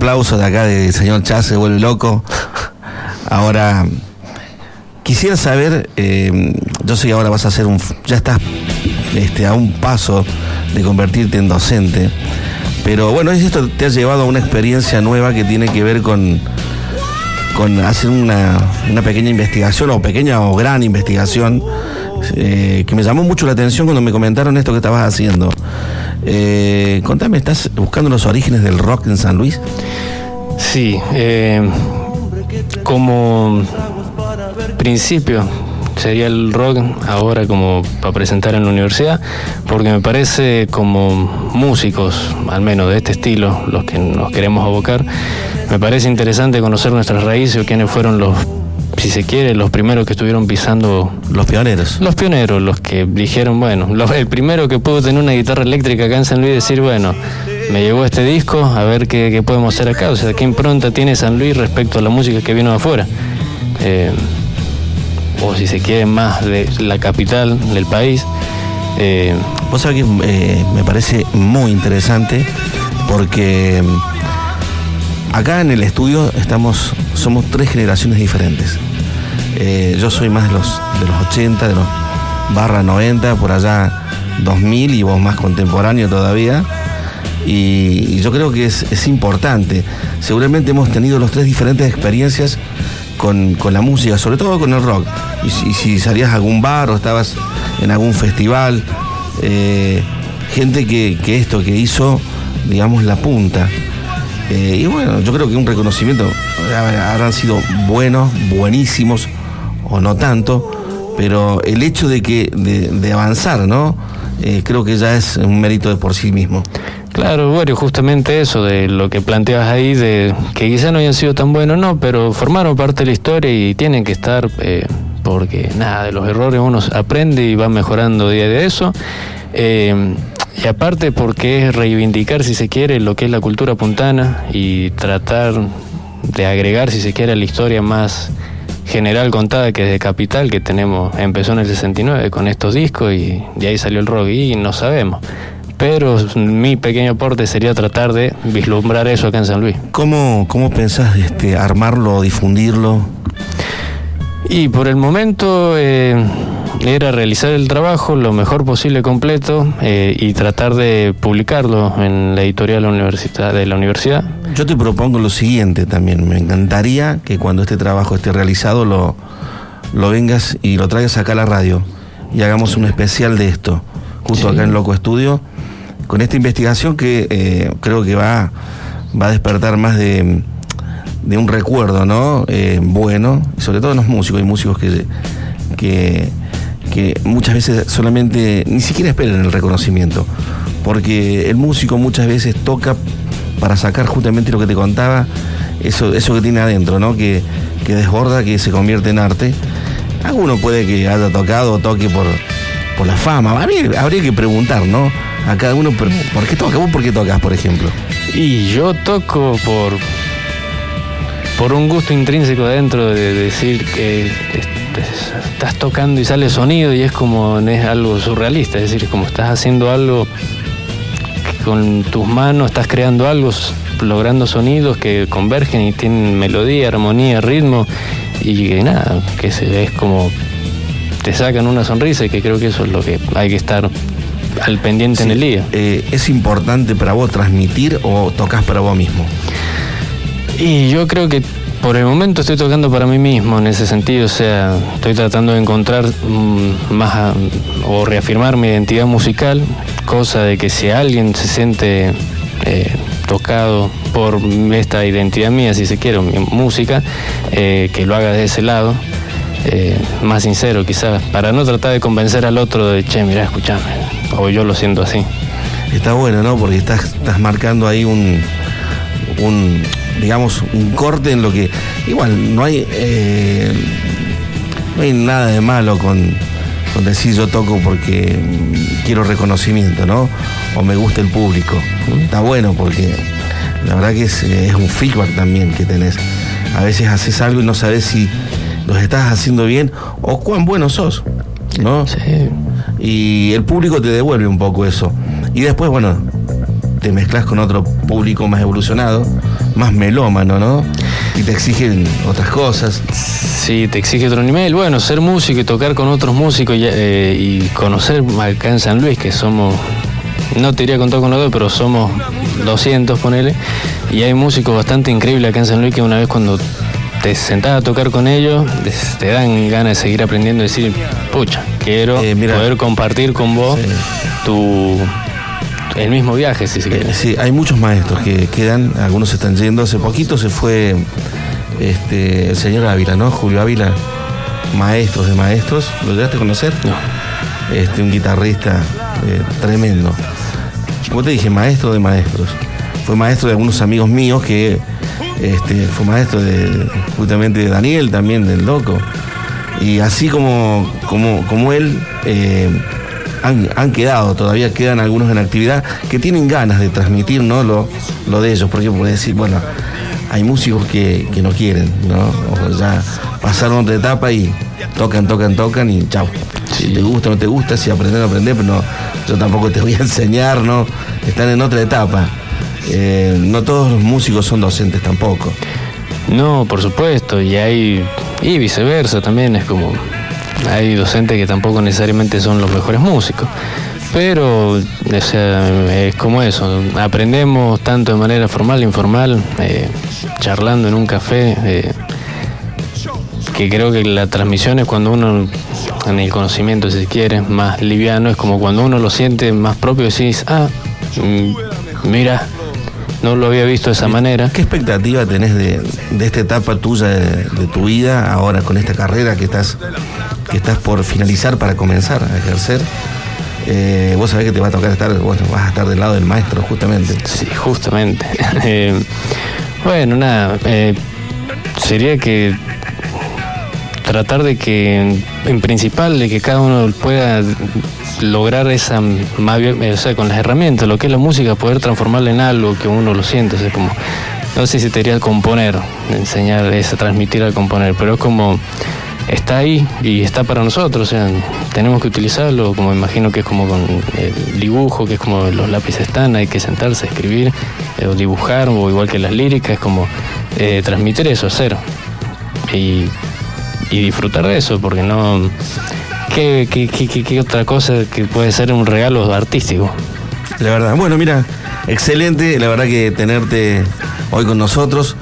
Aplausos de acá del señor Chas, se vuelve loco. Ahora, Quisiera saber, eh, yo sé que ahora vas a hacer un, ya estás este, a un paso de convertirte en docente, pero bueno, esto te ha llevado a una experiencia nueva que tiene que ver con, hacer una, una pequeña investigación, o pequeña o gran investigación, eh, que me llamó mucho la atención cuando me comentaron esto que estabas haciendo. Eh, contame, ¿estás buscando los orígenes del rock en San Luis? Sí, eh, como principio sería el rock ahora como para presentar en la universidad, porque me parece como músicos, al menos de este estilo, los que nos queremos abocar, me parece interesante conocer nuestras raíces o quiénes fueron los, si se quiere, los primeros que estuvieron pisando Los pioneros. los pioneros, los que dijeron, bueno, los- el primero que pudo tener una guitarra eléctrica acá en San Luis y decir, bueno, me llegó este disco, a ver qué, qué podemos hacer acá. O sea, qué impronta tiene San Luis respecto a la música que vino de afuera. Eh, o si se quiere más de la capital del país. Eh, Vos sabés que eh, me parece muy interesante porque mm, acá en el estudio estamos, somos tres generaciones diferentes. Eh, yo soy más de los, de los 80, de los barra 90, por allá 2000 y vos más contemporáneo todavía. Y, yo creo que es, es importante. Seguramente hemos tenido los tres diferentes experiencias con, con la música, sobre todo con el rock. Y si, salías a algún bar o estabas en algún festival, eh, gente que, que esto, que hizo, digamos, la punta. Eh, y bueno, yo creo que un reconocimiento habrá- habrán sido buenos, buenísimos o no tanto, pero el hecho de que de avanzar, ¿no? Eh, creo que ya es un mérito de por sí mismo. Claro, bueno, justamente eso de lo que planteas ahí, de que quizá no hayan sido tan buenos, no, pero formaron parte de la historia y tienen que estar, eh, porque nada, de los errores uno aprende y va mejorando día de eso. Eh, y aparte porque es reivindicar, si se quiere, lo que es la cultura puntana y tratar de agregar, si se quiere, a la historia más general contada que es de Capital, que tenemos, empezó en el 69 con estos discos y de ahí salió el rock y no sabemos. Pero mi pequeño aporte sería tratar de vislumbrar eso acá en San Luis. ¿Cómo, cómo pensás este, armarlo, difundirlo? Y por el momento eh, era realizar el trabajo lo mejor posible completo eh, y tratar de publicarlo en la editorial de la universidad. Yo te propongo lo siguiente también. Me encantaría que cuando este trabajo esté realizado lo, lo vengas y lo traigas acá a la radio y hagamos un especial de esto, justo Sí. acá en Loco Estudio, con esta investigación que eh, creo que va, va a despertar más de, un recuerdo, ¿no? Eh, bueno, sobre todo en los músicos. Hay músicos que, que, que muchas veces solamente ni siquiera esperan el reconocimiento, porque el músico muchas veces toca para sacar justamente lo que te contaba, eso, eso que tiene adentro, ¿no? Que, que desborda, que se convierte en arte. Alguno puede que haya tocado o toque por, por la fama. Habría, habría que preguntar, ¿no? A cada uno, pero, ¿por qué toca? ¿Vos por qué tocas, por ejemplo? Y yo toco por por un gusto intrínseco dentro de decir que es- estás tocando y sale sonido y es como es algo surrealista, es decir, como estás haciendo algo con tus manos, estás creando algo, logrando sonidos que convergen y tienen melodía, armonía, ritmo y que nada, que es como te sacan una sonrisa y que creo que eso es lo que hay que estar al pendiente en el día. eh, ¿Es importante para vos transmitir o tocas para vos mismo? Y yo creo que por el momento estoy tocando para mí mismo en ese sentido, o sea, estoy tratando de encontrar mm, más a- o reafirmar mi identidad musical, cosa de que si alguien se siente eh, tocado por esta identidad mía, si se quiere, mi música, eh, que lo haga de ese lado, eh, más sincero quizás, para no tratar de convencer al otro de, che, mira, escúchame, o yo lo siento así. Está bueno, ¿no? Porque estás, estás marcando ahí un, un, digamos, un corte en lo que. Igual, no hay. eh, no hay nada de malo con, con decir yo toco porque quiero reconocimiento, ¿no? O me gusta el público. Está bueno porque la verdad que es, es un feedback también que tenés. A veces haces algo y no sabes si los estás haciendo bien o cuán bueno sos, ¿no? Sí. Y el público te devuelve un poco eso. Y después, bueno, te mezclas con otro público más evolucionado, más melómano, ¿no? y te exigen otras cosas. Sí, te exige otro nivel. Bueno, ser músico y tocar con otros músicos y, eh, y conocer acá en San Luis, que somos, no te diría con todo con los dos, pero somos 200, ponele. Y hay músicos bastante increíbles acá en San Luis que una vez cuando te sentás a tocar con ellos, te dan ganas de seguir aprendiendo y decir, pucha, quiero Eh, mira. poder compartir con vos Sí. tu el mismo viaje, si se Eh, quiere. sí, hay muchos maestros que quedan, algunos se están yendo. Hace poquito se fue este, el señor Ávila, ¿no? Julio Ávila, maestros de maestros. ¿Lo llegaste a conocer? No. Este, un guitarrista eh, tremendo. Como te dije, maestro de maestros. Fue maestro de algunos amigos míos que este, fue maestro de justamente de Daniel, también del Loco. Y así como, como, como él, eh, han, han quedado, todavía quedan algunos en actividad que tienen ganas de transmitir ¿no? lo, lo de ellos, porque puede decir, bueno, hay músicos que, que no quieren, ¿no? O ya pasaron otra etapa y tocan, tocan, tocan y chao. Si te gusta o no te gusta, si aprender, aprender, pero no, yo tampoco te voy a enseñar, ¿no? Están en otra etapa. Eh, no todos los músicos son docentes tampoco. No, por supuesto, y hay y viceversa también es como hay docentes que tampoco necesariamente son los mejores músicos, pero es como eso, aprendemos tanto de manera formal e informal, eh, charlando en un café, eh, que creo que la transmisión es cuando uno en el conocimiento, si se quiere, más liviano, es como cuando uno lo siente más propio y decís, ah, mm, mira, no lo había visto de esa manera. ¿Qué expectativa tenés de, de esta etapa tuya de, de tu vida ahora con esta carrera que estás, que estás por finalizar para comenzar a ejercer? Eh, vos sabés que te va a tocar estar, bueno, vas a estar del lado del maestro justamente. Sí, justamente. Eh, bueno, nada, eh, sería que tratar de que, en principal, de que cada uno pueda lograr esa, más o sea, con las herramientas, lo que es la música, poder transformarla en algo que uno lo siente, o como, no sé si te diría componer, enseñar, es transmitir al componer, pero es como, está ahí y está para nosotros, o sea, tenemos que utilizarlo, como imagino que es como con el dibujo, que es como los lápices están, hay que sentarse, escribir, eh, o dibujar, o igual que las líricas, es como eh, transmitir eso, hacer. Y disfrutar de eso, porque no... ¿Qué, qué, qué, qué- otra cosa que puede ser un regalo artístico? La verdad, bueno, mira, excelente, la verdad que tenerte hoy con nosotros.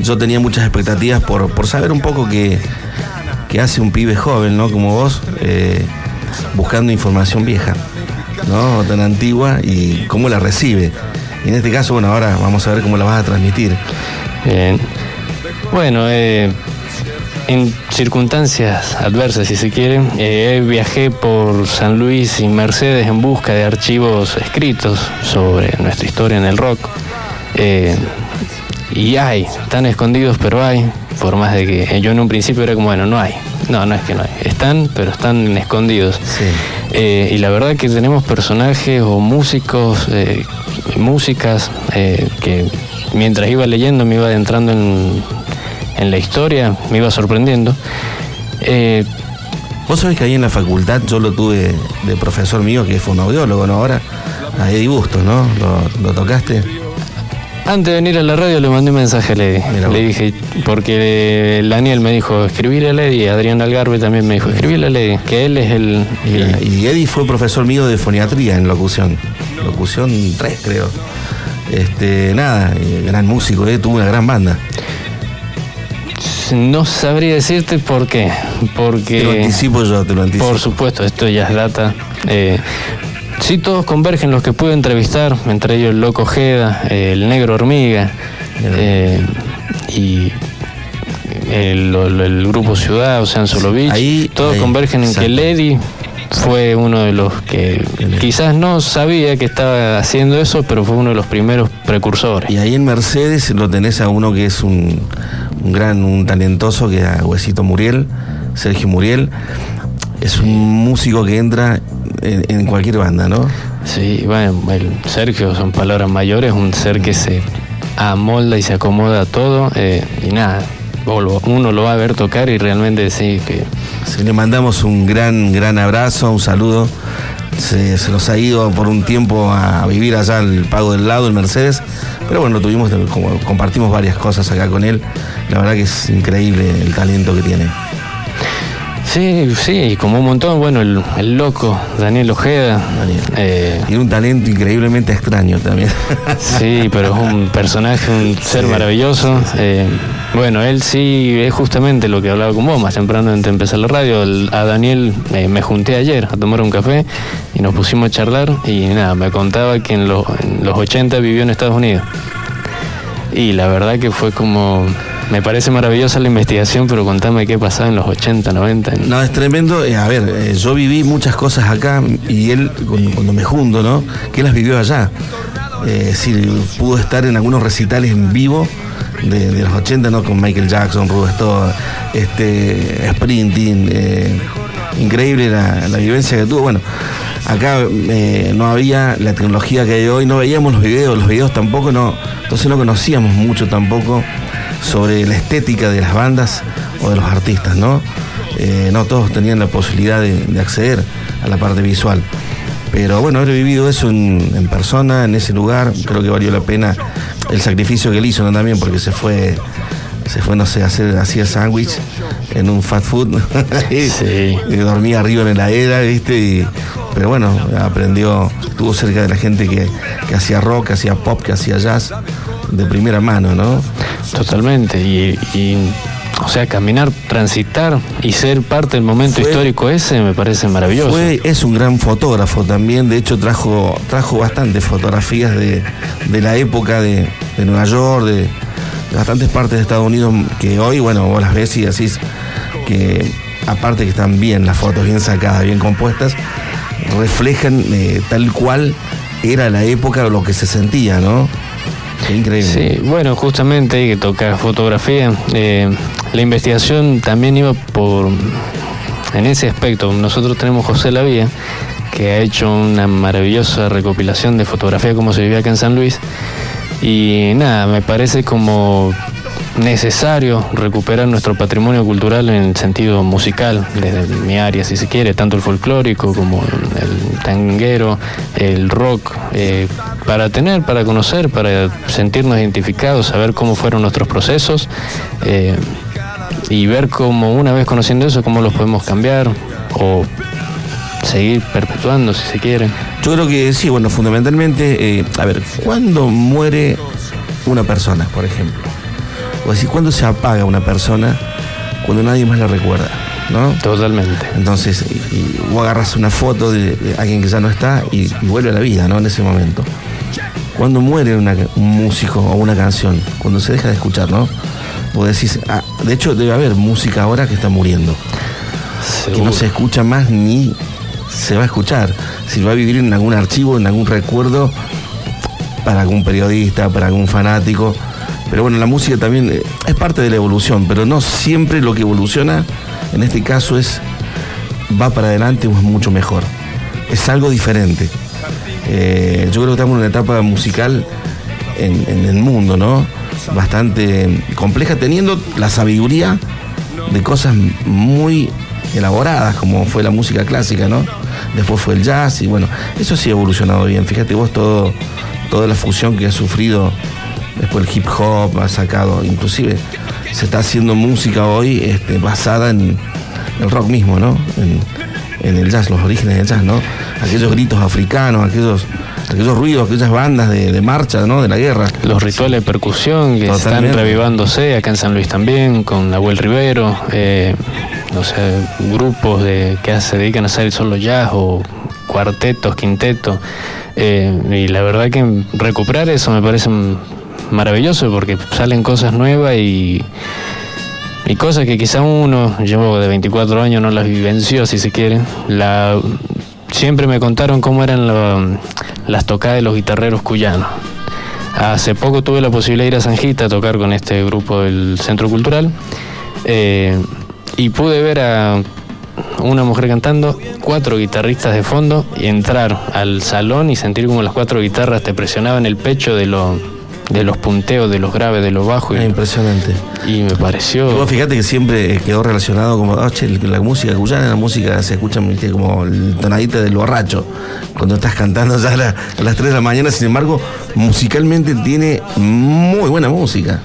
Yo tenía muchas expectativas por, por saber un poco qué, qué hace un pibe joven, ¿no? Como vos, eh, buscando información vieja, ¿no? Tan antigua y cómo la recibe. Y en este caso, bueno, ahora vamos a ver cómo la vas a transmitir. Bien. Bueno, eh, en circunstancias adversas, si se quiere, eh, viajé por San Luis y Mercedes en busca de archivos escritos sobre nuestra historia en el rock. Eh, y hay, están escondidos, pero hay, por más de que yo en un principio era como, bueno, no hay. No, no es que no hay. Están, pero están escondidos. Sí. Eh, y la verdad que tenemos personajes o músicos, eh, músicas, que mientras iba leyendo me iba adentrando en, en la historia, me iba sorprendiendo. Eh, Vos sabés que ahí en la facultad yo lo tuve de profesor mío, que es fonoaudiólogo, ¿no? Ahora, a Eddie Bustos, ¿no? Lo, lo tocaste. antes de venir a la radio le mandé un mensaje a Lady. Mira. Le dije, porque el Daniel me dijo, escribirle a Lady, Adrián Algarve también me dijo, escribirle a Lady, que él es el... Mira, el- y Eddie fue profesor mío de foniatría en locución. Locución 3, creo. Este, nada, eh, gran músico, eh, tuvo una gran banda. No sabría decirte por qué. Porque... Te lo anticipo yo, te lo anticipo. Por supuesto, esto ya es data. Eh, sí, todos convergen los que pude entrevistar, entre ellos el Loco Ojeda, eh, el Negro Hormiga eh, y el, el- el Grupo Ciudad, o sea, Solovich. Ahí- todos ahí, convergen en que. Lady fue uno de los que quizás no sabía que estaba haciendo eso, pero fue uno de los primeros precursores. Y ahí en Mercedes lo tenés a uno que es un, un gran, un talentoso, que es a Huesito Muriel, Sergio Muriel. Es un músico que entra en, en cualquier banda, ¿no? Sí, bueno, el Sergio son palabras mayores, un ser que se amolda y se acomoda a todo eh, y nada, uno lo va a ver tocar y realmente sí que le mandamos un gran, gran abrazo, un saludo. Se, se los ha ido por un tiempo a vivir allá al Pago del Lado, en Mercedes, Pero bueno, tuvimos, como compartimos varias cosas acá con él. La verdad que es increíble el talento que tiene. Sí, sí, como un montón, bueno, el, el loco, Daniel Ojeda. Daniel. eh, Tiene un talento increíblemente extraño también. Sí, pero es un personaje, un ser Sí, maravilloso. Eh, bueno, él sí es justamente lo que hablaba con vos más temprano antes de empezar la radio. El- a Daniel eh, me junté ayer a tomar un café y nos pusimos a charlar y nada, me contaba que en, los- en los 80 vivió en Estados Unidos. Y la verdad que fue como... Me parece maravillosa la investigación, pero contame qué pasaba en los 80, 90. en- No, es tremendo. Eh, a ver, eh, yo viví muchas cosas acá y él, cuando, me junto, ¿no? Que las vivió allá. Eh, es pudo estar en algunos recitales en vivo de, los 80, ¿no? Con Michael Jackson, Rubén Stodd, este, Sprinting. eh, increíble la, la vivencia que tuvo. Bueno, acá eh, no había la tecnología que hay hoy, no veíamos los videos, los videos tampoco, no. Entonces no conocíamos mucho tampoco sobre la estética de las bandas o de los artistas, ¿no? Eh, no todos tenían la posibilidad de, de acceder a la parte visual. Pero bueno, haber vivido eso en persona, en ese lugar, creo que valió la pena el sacrificio que él hizo ¿no? también, porque se fue, se fue, no sé, a hacer, hacía sándwich en un fast food. Sí. y dormía arriba en la heladera, ¿viste? Y- pero bueno, aprendió, estuvo cerca de la gente que, que hacía rock, que hacía pop, que hacía jazz, de primera mano, ¿no? Totalmente. Y, y, o sea, caminar, transitar y ser parte del momento Fue- histórico ese me parece maravilloso. Fue, es un gran fotógrafo también, de hecho trajo, trajo bastantes fotografías de, de la época de, de Nueva York, de, de bastantes partes de Estados Unidos, que hoy, bueno, vos las ves y decís que aparte que están bien las fotos, bien sacadas, bien compuestas, reflejan eh, tal cual era la época o lo que se sentía, ¿no? Increíble. Sí, bueno, justamente que tocar fotografía. Eh, la investigación también iba por en ese aspecto. Nosotros tenemos José Lavía, que ha hecho una maravillosa recopilación de fotografía como se vivía acá en San Luis. Y nada, me parece como necesario recuperar nuestro patrimonio cultural en el sentido musical, desde mi área, si se quiere, tanto el folclórico como el tanguero, el rock, eh, para tener, para conocer, para sentirnos identificados, saber cómo fueron nuestros procesos eh, y ver cómo una vez conociendo eso, cómo los podemos cambiar o seguir perpetuando, si se quiere. Yo creo que sí, bueno, fundamentalmente, eh, a ver, ¿cuándo muere una persona, por ejemplo? O decir, ¿cuándo se apaga una persona cuando nadie más la recuerda? ¿No? Totalmente. Entonces, y, y vos agarras una foto de, de alguien que ya no está y, y vuelve a la vida, ¿no? En ese momento. Cuando muere una- un músico o una canción, cuando se deja de escuchar, ¿no? Vos decís, ah, de hecho debe haber música ahora que está muriendo que no se escucha más ni se va a escuchar. Si va a vivir en algún archivo, en algún recuerdo para algún periodista, para algún fanático. Pero bueno, la música también eh, es parte de la evolución, pero no siempre lo que evoluciona, en este caso, es va para adelante o es mucho mejor. Es algo diferente. Eh, yo creo que estamos en una etapa musical en, en el mundo, ¿no? Bastante compleja, teniendo la sabiduría de cosas muy elaboradas, como fue la música clásica, ¿no? Después fue el jazz y bueno, eso sí ha evolucionado bien. Fíjate vos todo, toda la fusión que ha sufrido después el hip hop, ha sacado, inclusive se está haciendo música hoy este, basada en el rock mismo, ¿no? En, en el jazz, los orígenes del jazz, ¿no? Aquellos gritos africanos, aquellos, aquellos ruidos, aquellas bandas de, de marcha, ¿no? De la guerra. Los rituales de percusión que Totalmente. están revivándose acá en San Luis también, con Nahuel Rivero, eh, no sé, grupos de, que se dedican a hacer solo jazz o cuartetos, quintetos. eh, y la verdad que recuperar eso me parece mm, maravilloso porque salen cosas nuevas y, y cosas que quizá uno, yo de 24 años no las vivenció, si se quiere. Siempre me contaron cómo eran las tocadas de los guitarreros cuyanos. Hace poco tuve la posibilidad de ir a Sanjita a tocar con este grupo del Centro Cultural eh, y pude ver a una mujer cantando, cuatro guitarristas de fondo y entrar al salón y sentir como las cuatro guitarras te presionaban el pecho de lo, de los punteos, de los graves, de los bajos. Es Y, impresionante. y me Y pareció. vos fíjate que siempre quedó relacionado como, ah, che, la música cuyana, la música se escucha ¿viste? como el tonadita del borracho, cuando estás cantando ya a, la- a las 3 de la mañana, sin embargo, musicalmente tiene muy buena música.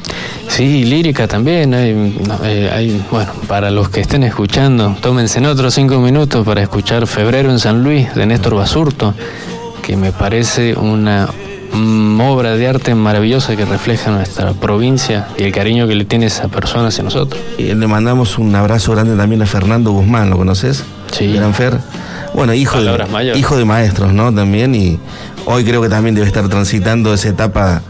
Sí, lírica también. Hay, no, eh, hay- bueno, para los que estén escuchando, tómense en otros cinco minutos para escuchar Febrero en San Luis de Néstor Basurto, que me parece una mm, obra de arte maravillosa que refleja nuestra provincia y el cariño que le tiene esa persona hacia nosotros. Y le mandamos un abrazo grande también a Fernando Guzmán, ¿lo conoces? Sí. Gran Fer. Bueno, hijo de, hijo de maestros, ¿no? También, y hoy creo que también debe estar transitando esa etapa,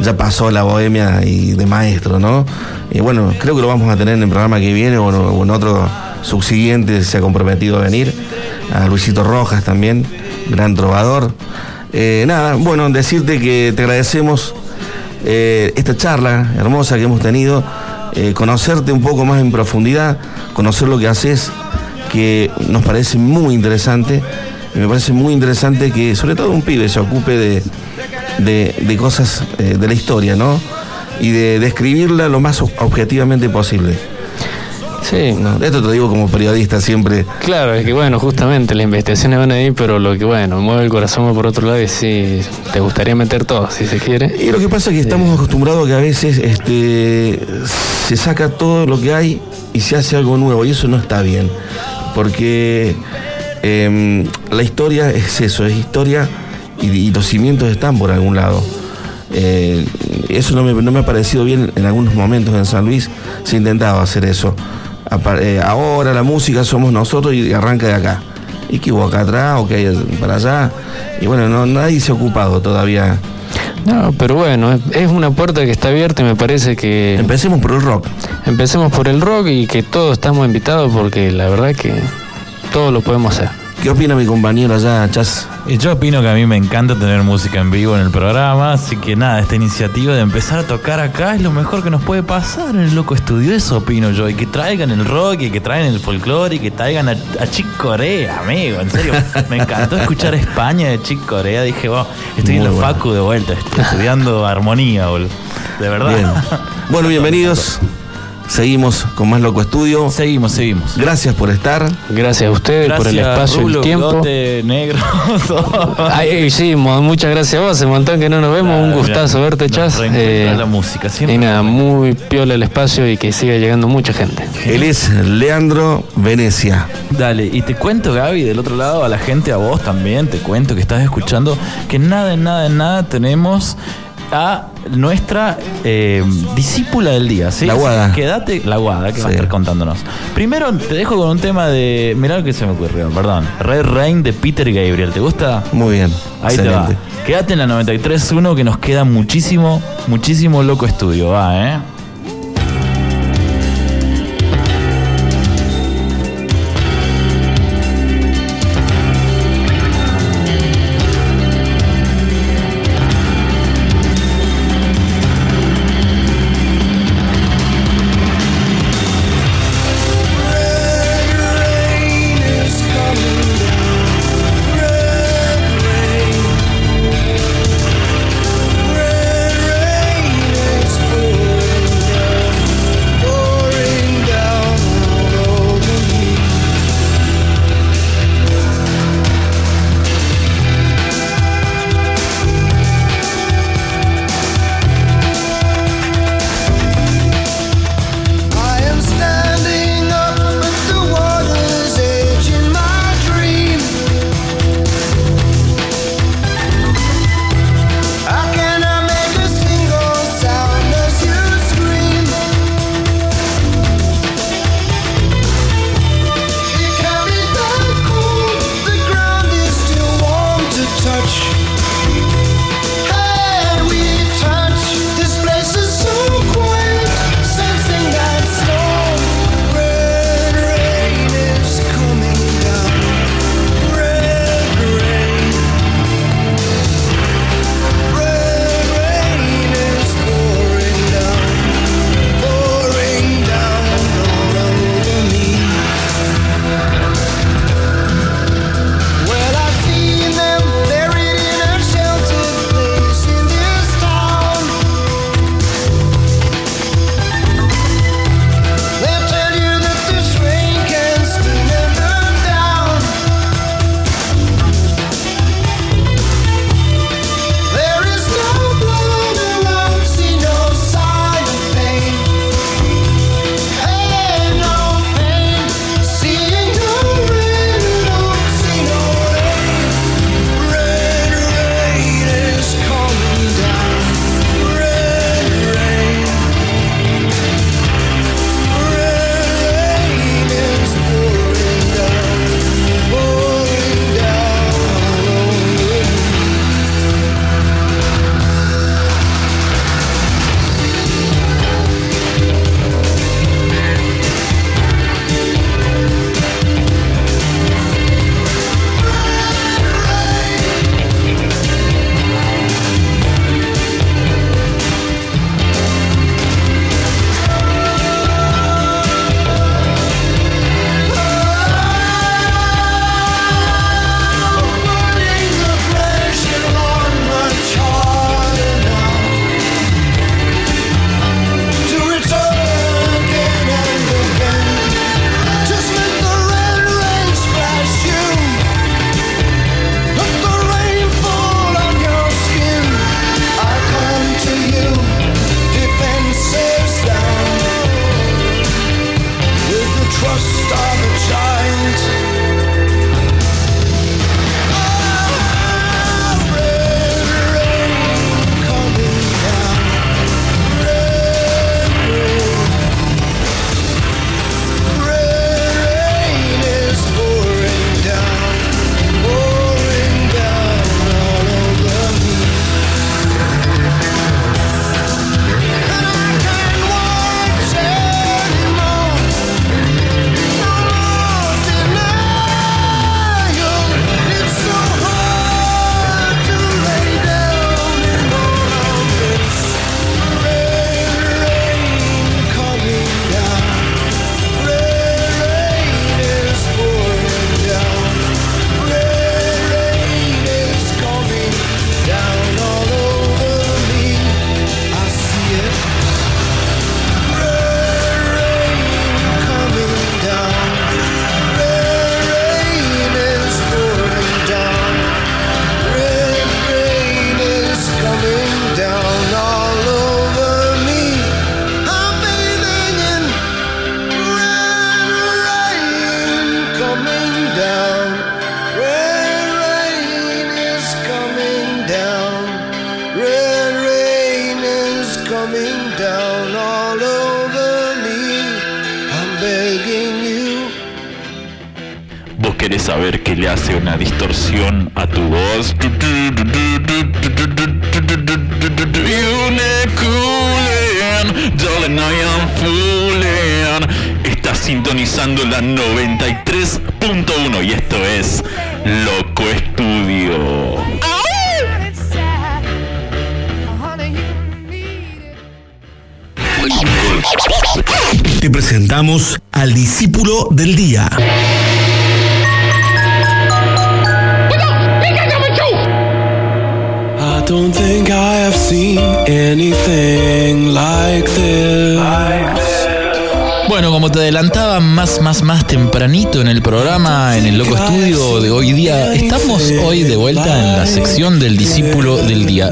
ya pasó la bohemia y de maestro, ¿no? Y bueno, creo que lo vamos a tener en el programa que viene o o en otro subsiguiente, se ha comprometido a venir. A Luisito Rojas también, gran trovador. Eh, nada, bueno, decirte que te agradecemos eh, esta charla hermosa que hemos tenido, eh, conocerte un poco más en profundidad, conocer lo que haces, que nos parece muy interesante. Y me parece muy interesante que, sobre todo, un pibe se ocupe de, de- cosas de la historia, ¿no? Y de describirla lo más ob- objetivamente posible. Sí, ¿no? Esto te lo digo como periodista siempre. Claro, es que bueno, justamente las investigaciones van ahí, pero lo que bueno, mueve el corazón por otro lado y sí, te gustaría meter todo, si se quiere. Y lo que pasa es que estamos acostumbrados a que a veces este, se saca todo lo que hay y se hace algo nuevo, y eso no está bien. Porque em, la historia es eso, es historia y, y los cimientos están por algún lado. Eh, eso no me, no me ha parecido bien en algunos momentos en San Luis, se intentaba hacer eso. Eh, ahora la música somos nosotros y arranca de acá. Y que hubo acá atrás o que hay para allá. Y bueno, no, nadie se ha ocupado todavía. No, pero bueno, es- es una puerta que está abierta y me parece que Empecemos por el rock. empecemos por el rock y que todos estamos invitados porque la verdad que todo lo podemos hacer. ¿Qué opina mi compañero allá, Chas? Yo opino que a mí me encanta tener música en vivo en el programa, así que nada, esta iniciativa de empezar a tocar acá es lo mejor que nos puede pasar en el Loco Estudio, eso opino yo, y que traigan el rock, y que traigan el folclore, y que traigan a, a Chick Corea, amigo, en serio, me encantó escuchar España de Chick Corea, dije, wow, estoy en Muy la bueno. facu de vuelta, estoy estudiando armonía, boludo, de verdad. Bien. Bueno, bienvenidos. Seguimos con más Loco Estudio. Seguimos, seguimos. Gracias por estar. Gracias a ustedes por el espacio y Rulo, el tiempo. bigote, negro. Ay, sí, muchas gracias a vos, un montón que no nos vemos, un gustazo ya, verte, Chas. reencuentra la música, siempre y nada, muy piola el espacio y que siga llegando mucha gente. Él es Leandro Venecia. Dale, y te cuento, Gaby, del otro lado, a la gente, a vos también, te cuento que estás escuchando, que nada, en nada, en nada tenemos a nuestra eh, discípula del día, ¿sí? La Guada. Quédate, la guada, que va a estar contándonos. Primero te dejo con un tema de. Mirá lo que se me ocurrió, perdón. Red Rain de Peter Gabriel, ¿te gusta? Muy bien. Ahí Excelente. te va. Quédate en la 93.1 que nos queda muchísimo, muchísimo loco estudio, va, ¿eh?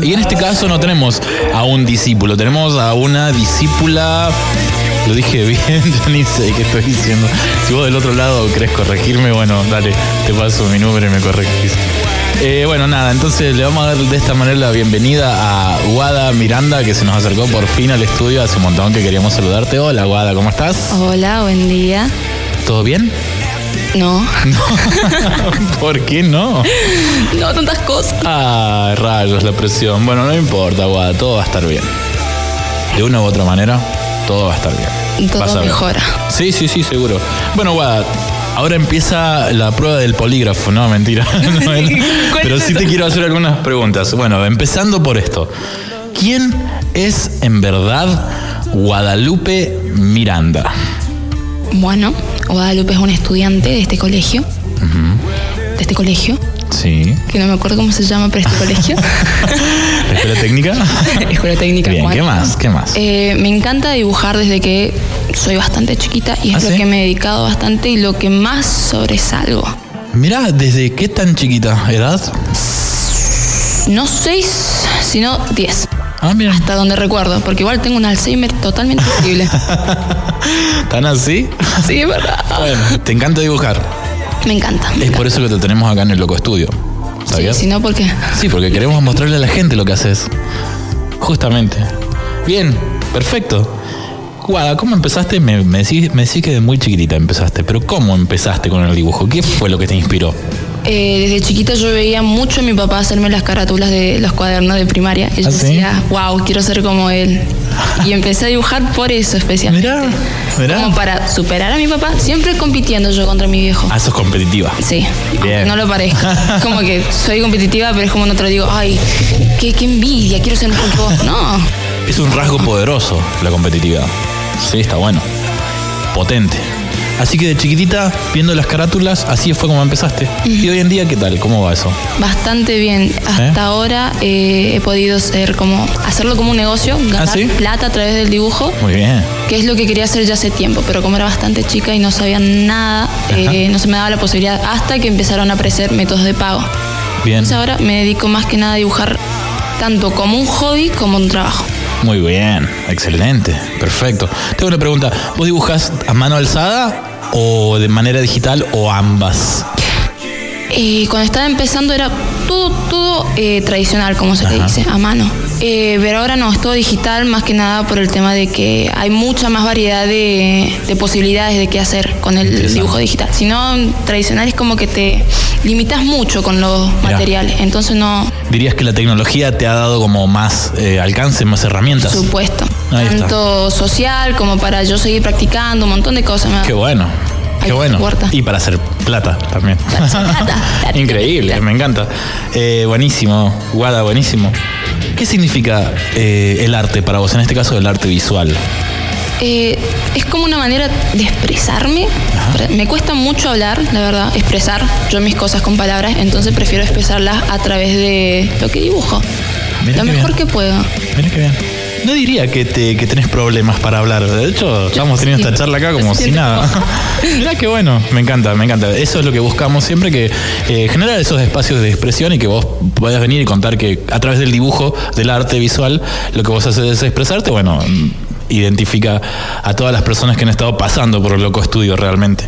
Y en este caso no tenemos a un discípulo, tenemos a una discípula. Lo dije bien, yo ni sé qué estoy diciendo. Si vos del otro lado querés corregirme, bueno, dale, te paso mi número y me corregís. Eh, bueno, nada, entonces le vamos a dar de esta manera la bienvenida a Guada Miranda, que se nos acercó por fin al estudio. Hace un montón que queríamos saludarte. Hola, Guada, ¿cómo estás? Hola, buen día. ¿Todo bien? No, ¿Por qué no? no tantas cosas. Ah, rayos, la presión. Bueno, no importa, Guada, todo va a estar bien. De una u otra manera, todo va a estar bien. Todo Vas a ver. mejora. Sí, sí, sí, seguro. Bueno, Guada, ahora empieza la prueba del polígrafo, no, mentira. No, Pero sí te quiero hacer algunas preguntas. Bueno, empezando por esto. ¿Quién es en verdad Guadalupe Miranda? Bueno, Guadalupe es un estudiante de este colegio. De este colegio. Sí. Que no me acuerdo cómo se llama, pero este colegio. ¿La escuela técnica? Escuela técnica. Bien. ¿qué más? ¿Qué más? Eh, me encanta dibujar desde que soy bastante chiquita y es ¿Ah, lo sí? que me he dedicado bastante y lo que más sobresalgo. Mirá, ¿desde qué tan chiquita edad? No seis, sino diez. Ah, mira. Hasta donde recuerdo, porque igual tengo un Alzheimer totalmente horrible. ¿Tan así? Sí, verdad. Bueno, te encanta dibujar. Me encanta. me Es por eso que te tenemos acá en el Loco Estudio. Sí, ¿Sabías? si no, porque Sí, porque queremos mostrarle a la gente lo que haces. Justamente. Bien, perfecto. Guada, ¿cómo empezaste? Me, me, decís, me decís que de muy chiquitita empezaste, pero ¿cómo empezaste con el dibujo? ¿Qué fue lo que te inspiró? Eh, desde chiquita yo veía mucho a mi papá hacerme las carátulas de los cuadernos de primaria. Y yo ¿Ah, sí? decía, wow, quiero ser como él. Y empecé a dibujar por eso especialmente. Mirá, mirá. Como para superar a mi papá, siempre compitiendo yo contra mi viejo. Ah, sos competitiva. Sí, Bien. no lo parezca. Como que soy competitiva, pero es como no te lo digo, ay, qué, qué envidia, quiero ser mejor que vos. No, Es un rasgo poderoso la competitividad. Sí, está bueno. Potente. Así que de chiquitita, viendo las carátulas, así fue como empezaste. Y hoy en día, ¿qué tal? ¿Cómo va eso? bastante bien. Hasta ¿Eh? ahora eh, he podido ser como, hacerlo como un negocio, ganar ¿Ah, sí? plata a través del dibujo. Muy bien. que es lo que quería hacer ya hace tiempo, pero como era bastante chica y no sabía nada, eh, no se me daba la posibilidad hasta que empezaron a aparecer métodos de pago. Bien. Entonces ahora me dedico más que nada a dibujar tanto como un hobby como un trabajo. Muy bien, excelente, perfecto. Tengo una pregunta, ¿vos dibujas a mano alzada o de manera digital o ambas? Eh, cuando estaba empezando era todo, todo eh, tradicional, como se le dice, a mano. Eh, pero ahora no, es todo digital, más que nada por el tema de que hay mucha más variedad de, de posibilidades de qué hacer con el dibujo digital. Si no, tradicional es como que te limitas mucho con los Mirá. materiales. Entonces no, ¿Dirías que la tecnología te ha dado como más eh, alcance, más herramientas? Por supuesto. Ahí está. Tanto social como para yo seguir practicando, un montón de cosas. Qué bueno, qué bueno. puerta. Y para hacer plata también. Para hacer plata. Plata, Increíble, plata. me encanta. Eh, buenísimo, Guada, buenísimo. ¿Qué significa eh, el arte para vos? En este caso, el arte visual. Eh, es como una manera de expresarme. Me cuesta mucho hablar, la verdad, expresar yo mis cosas con palabras, entonces prefiero expresarlas a través de lo que dibujo. Mirá lo mejor bien. que puedo. Mira qué bien. No diría que, te, que tenés problemas para hablar. De hecho, estamos teniendo esta charla acá como si nada. Mira qué bueno. Me encanta, me encanta. Eso es lo que buscamos siempre, que eh, generar esos espacios de expresión y que vos puedas venir y contar que a través del dibujo, del arte visual, lo que vos haces es expresarte. Bueno, identifica a todas las personas que han estado pasando por el loco estudio realmente.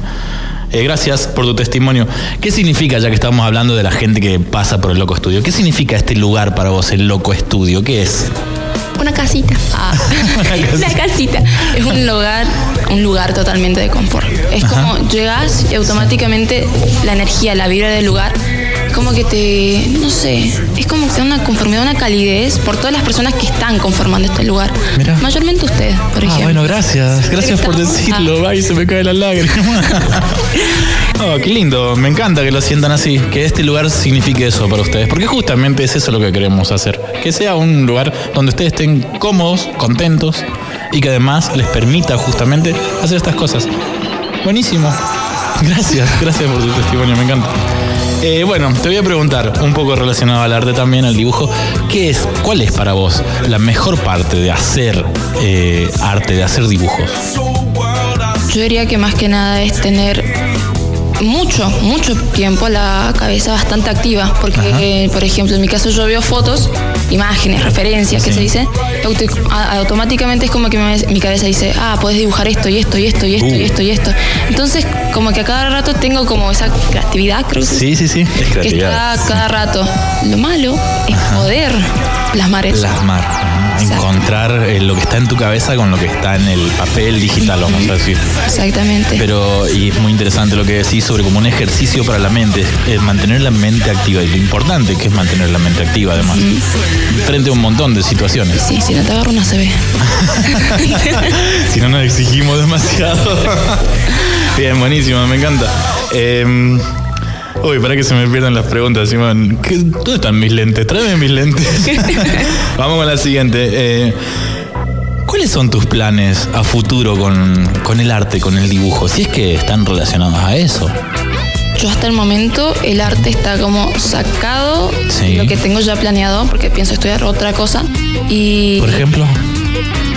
Eh, gracias por tu testimonio. ¿Qué significa, ya que estamos hablando de la gente que pasa por el Loco Estudio, qué significa este lugar para vos, el Loco Estudio? ¿Qué es? Una casita. Ah, Una casita. Una casita. Es un lugar, un lugar totalmente de confort. Es Ajá. como llegas y automáticamente la energía, la vibra del lugar, como que te, no sé, es como que una conformidad, una calidez por todas las personas que están conformando este lugar. Mira. Mayormente ustedes, por Ah, ejemplo. bueno, gracias. Gracias por decirlo. Ay, se me cae la lágrima. Oh, qué lindo. Me encanta que lo sientan así. Que este lugar signifique eso para ustedes. Porque justamente es eso lo que queremos hacer. Que sea un lugar donde ustedes estén cómodos, contentos y que además les permita justamente hacer estas cosas. Buenísimo. Gracias, gracias por tu testimonio, me encanta. Eh, bueno, te voy a preguntar, un poco relacionado al arte también, al dibujo, ¿qué es, cuál es para vos la mejor parte de hacer eh, arte, de hacer dibujos? Yo diría que más que nada es tener mucho, mucho tiempo la cabeza bastante activa, porque, eh, por ejemplo, en mi caso yo veo fotos, imágenes, referencias, que Sí. se dice, auto- a- automáticamente es como que me- mi cabeza dice, ah, puedes dibujar esto y esto y esto y esto y Uh. esto y esto. Entonces, como que a cada rato tengo como esa creatividad, creo que Sí, sí, sí, es que está cada rato. Lo malo es poder plasmar eso. Plasmar, ajá. Encontrar eh, lo que está en tu cabeza con lo que está en el papel digital, vamos a decir. Exactamente. Pero, y es muy interesante lo que decís sobre como un ejercicio para la mente, es mantener la mente activa y lo importante que es mantener la mente activa además, frente a un montón de situaciones. Sí, si no te agarro una CB. si no nos exigimos demasiado. Bien, buenísimo, me encanta. Eh, uy, para que se me pierdan las preguntas, Simón. ¿Qué- ¿Dónde están mis lentes? Tráeme mis lentes. Vamos con la siguiente. Eh, ¿Cuáles son tus planes a futuro con, con el arte, con el dibujo? Si es que están relacionados a eso. Yo hasta el momento el arte está como sacado Sí. de lo que tengo ya planeado porque pienso estudiar otra cosa y Por ejemplo,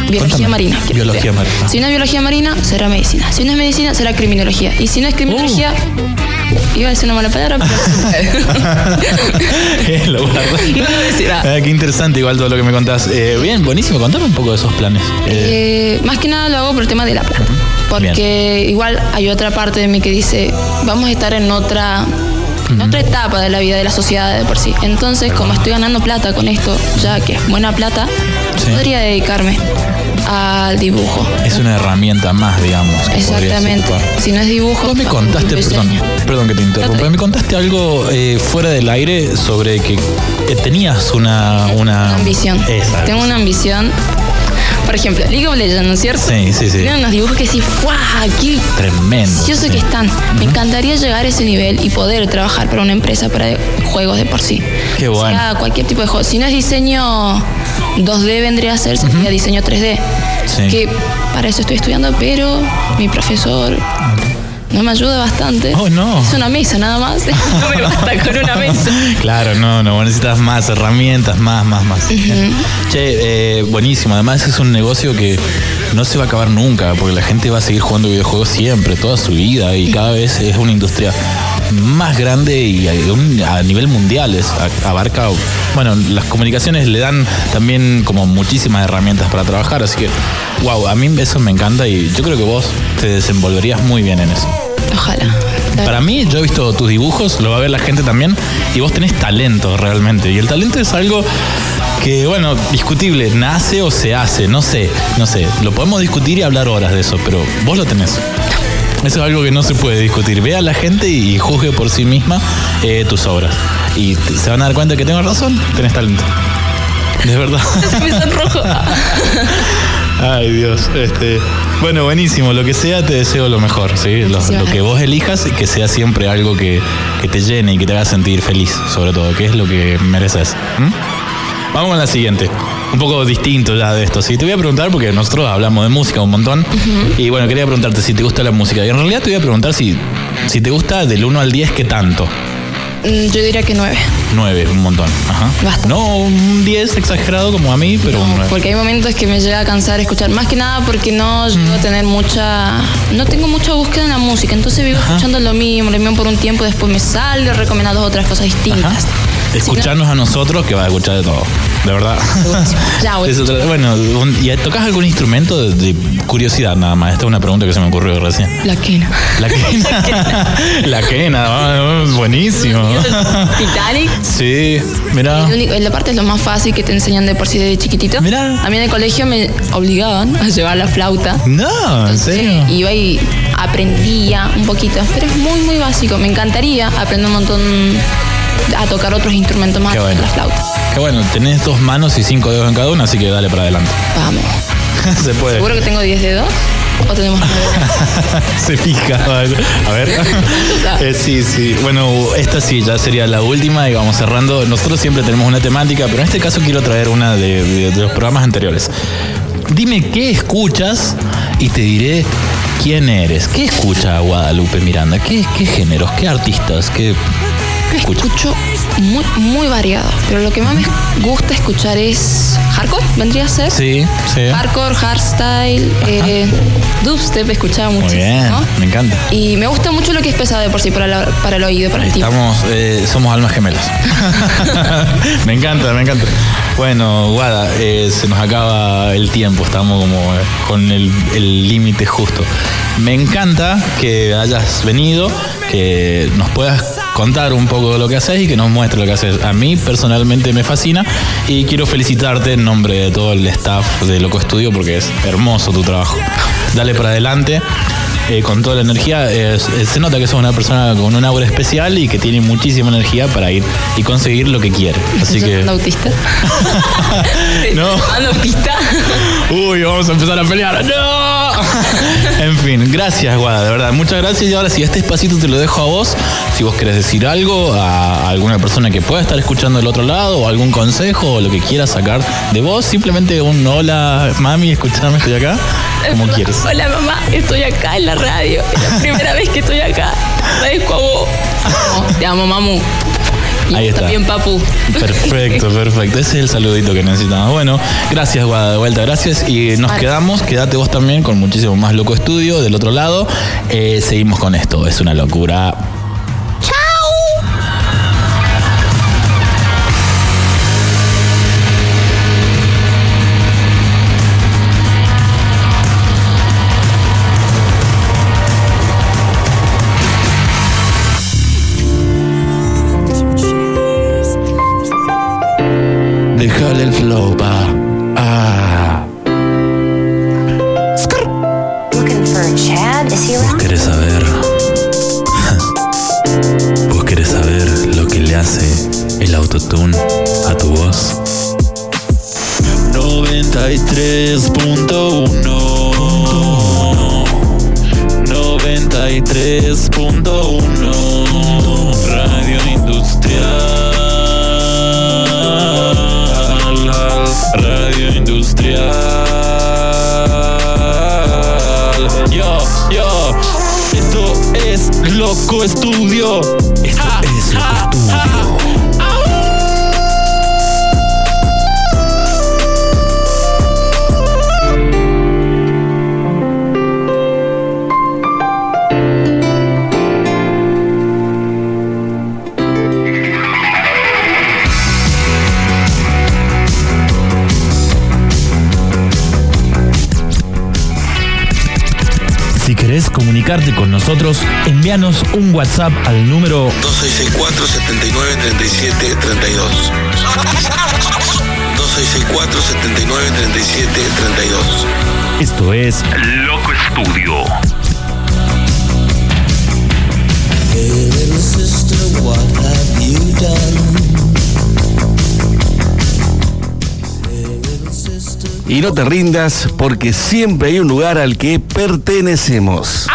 biología cuéntame. marina. Biología marina. Si no es biología marina, será medicina. Si no es medicina, será criminología. Y si no es criminología, Uh. iba a decir una mala palabra, pero lo. No lo. Ah, qué interesante igual todo lo que me contás. Eh, bien, buenísimo. Contame un poco de esos planes. Eh, Eh, más que nada lo hago por el tema de la plata. Porque igual hay otra parte de mí que dice, vamos a estar en otra, en otra etapa de la vida de la sociedad de por sí. Entonces, como estoy ganando plata con esto, ya que es buena plata, Sí. podría dedicarme al dibujo. es una herramienta más, digamos. que Exactamente. Si no es dibujo, Vos me contaste, perdón, perdón que te interrumpa, me contaste algo eh, fuera del aire sobre que eh, tenías una, una ambición. Esa. Tengo una ambición. Por ejemplo, League of Legends, ¿no es cierto? Sí, sí, sí. Tienen unos dibujos que sí, ¡fuah! ¡Qué Tremendo. Yo sé sí. que están. Me encantaría llegar a ese nivel y poder trabajar para una empresa para juegos de por sí. Qué bueno. O sea, cualquier tipo de juego. Si no es diseño 2D vendría a ser, sería diseño 3D. Sí. Que para eso estoy estudiando, pero mi profesor no me ayuda bastante. Oh, no. Es una mesa nada más. no me basta con una mesa. Claro, no, no, necesitas más herramientas, más, más, más. Che, eh, buenísimo. Además es un negocio que no se va a acabar nunca, porque la gente va a seguir jugando videojuegos siempre, toda su vida, y cada vez es una industria más grande y a, nivel mundial es, abarca, bueno, las comunicaciones le dan también como muchísimas herramientas para trabajar, así que, wow, a mí eso me encanta y yo creo que vos te desenvolverías muy bien en eso. Ojalá. Para mí, yo he visto tus dibujos, lo va a ver la gente también, y vos tenés talento realmente. Y el talento es algo que, bueno, discutible, nace o se hace, no sé, no sé. Lo podemos discutir y hablar horas de eso, pero vos lo tenés. Eso es algo que no se puede discutir. Ve a la gente y juzgue por sí misma eh, tus obras. Y se van a dar cuenta que tengo razón, tenés talento. De verdad. Ay, Dios. Este, bueno, buenísimo. Lo que sea, te deseo lo mejor, ¿sí? Lo, que vos elijas y que sea siempre algo que, que te llene y que te haga sentir feliz, sobre todo, que es lo que mereces. ¿m? Vamos con la siguiente. Un poco distinto ya de esto, ¿sí? Te voy a preguntar, porque nosotros hablamos de música un montón. Y bueno, quería preguntarte si te gusta la música. Y en realidad te voy a preguntar si, si te gusta del 1 al 10, ¿qué tanto? Mm, Yo diría que nueve. 9, un montón. Ajá. Bastante. No un 10 exagerado como a mí, pero un No, 9. porque hay momentos que me llega a cansar escuchar. Más que nada porque no llego a tener mucha. No tengo mucha búsqueda en la música. Entonces vivo escuchando lo mismo, lo mismo por un tiempo. Después me salgo recomendando otras cosas distintas. Ajá. Escucharnos a nosotros que vas a escuchar de todo. De verdad. Bueno, ¿y tocas algún instrumento de, de curiosidad nada más? Esta es una pregunta que se me ocurrió recién. La quena. La quena. La quena, ah, buenísimo. Titanic. Sí, mira. La parte es lo más fácil que te enseñan de por sí de chiquitito. Mirá. A mí en el colegio me obligaban a llevar la flauta. No, en serio. Iba y aprendía un poquito, pero es muy, muy básico. Me encantaría aprender un montón a tocar otros instrumentos más Qué que bueno. la flauta. Qué bueno, tenés dos manos y cinco dedos en cada una, así que dale para adelante. Vamos. Se puede. ¿Seguro que tengo 10 dedos? ¿O tenemos? Se fija. A ver. Eh, sí, sí. Bueno, esta sí, ya sería la última y vamos cerrando. Nosotros siempre tenemos una temática, pero en este caso quiero traer una de, de- de los programas anteriores. Dime qué escuchas y te diré quién eres. ¿Qué escucha Guadalupe Miranda? ¿Qué, qué géneros? ¿Qué artistas? ¿Qué, Escucho muy, muy variado, pero lo que más me gusta escuchar es hardcore, vendría a ser. Sí, sí. Hardcore, hardstyle, eh, dubstep, escuchaba Muy muchísimo. bien, me encanta. Y me gusta mucho lo que es pesado de por sí para, la- para el oído, para el tiempo. Estamos, eh, somos almas gemelas. me encanta, me encanta. Bueno, Guada, eh, se nos acaba el tiempo, estamos como eh, con el límite justo. Me encanta que hayas venido, que nos puedas contar un poco de lo que haces y que nos muestres lo que haces. A mí personalmente me fascina y quiero felicitarte en nombre de todo el staff de Loco Estudio porque es hermoso tu trabajo. Dale para adelante eh, con toda la energía. eh, se nota que sos una persona con un aura especial y que tiene muchísima energía para ir y conseguir lo que quiere. Así que. ¿Ando autista? No. ¿Ando autista? Uy, vamos a empezar a pelear. ¡No! en fin, gracias, Guada, de verdad. Muchas gracias. Y ahora, si este espacito te lo dejo a vos, si vos querés decir algo a alguna persona que pueda estar escuchando del otro lado, o algún consejo, o lo que quieras sacar de vos, simplemente un hola, mami, escuchame, estoy acá, como quieres. Hola mamá, estoy acá en la radio. Es la primera vez que estoy acá. Agradezco a vos. Te amo, mamu. Y Ahí está. también papu. Perfecto, perfecto. Ese es el saludito que necesitamos. Bueno, gracias, Guada, de vuelta, gracias. Y nos Vale. quedamos, quédate vos también con muchísimo más Loco Estudio del otro lado. Eh, seguimos con esto, es una locura. Querés comunicarte con nosotros, envíanos un WhatsApp al número 2664 79 37 32. 2664 79 37 32. Esto es Loco Estudio. Hey, Y no te rindas porque siempre hay un lugar al que pertenecemos.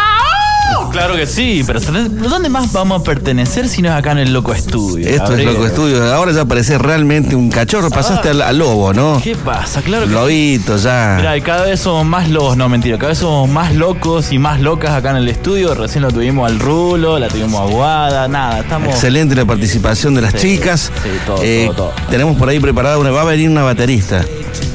Claro que sí, pero ¿dónde más vamos a pertenecer si no es acá en el Loco Estudio? Esto es? Loco Estudio. Ahora ya parece realmente un cachorro. Pasaste al, al lobo, ¿no? ¿Qué pasa? Claro que sí. Lobito, ya. Mira, y cada vez somos más locos, no mentira, cada vez somos más locos y más locas acá en el estudio. Recién lo tuvimos al Rulo, la tuvimos a Guada, nada, estamos. Excelente la participación de las Sí, chicas. sí, todo, Eh, todo, todo. Tenemos por ahí preparada una. Va a venir una baterista.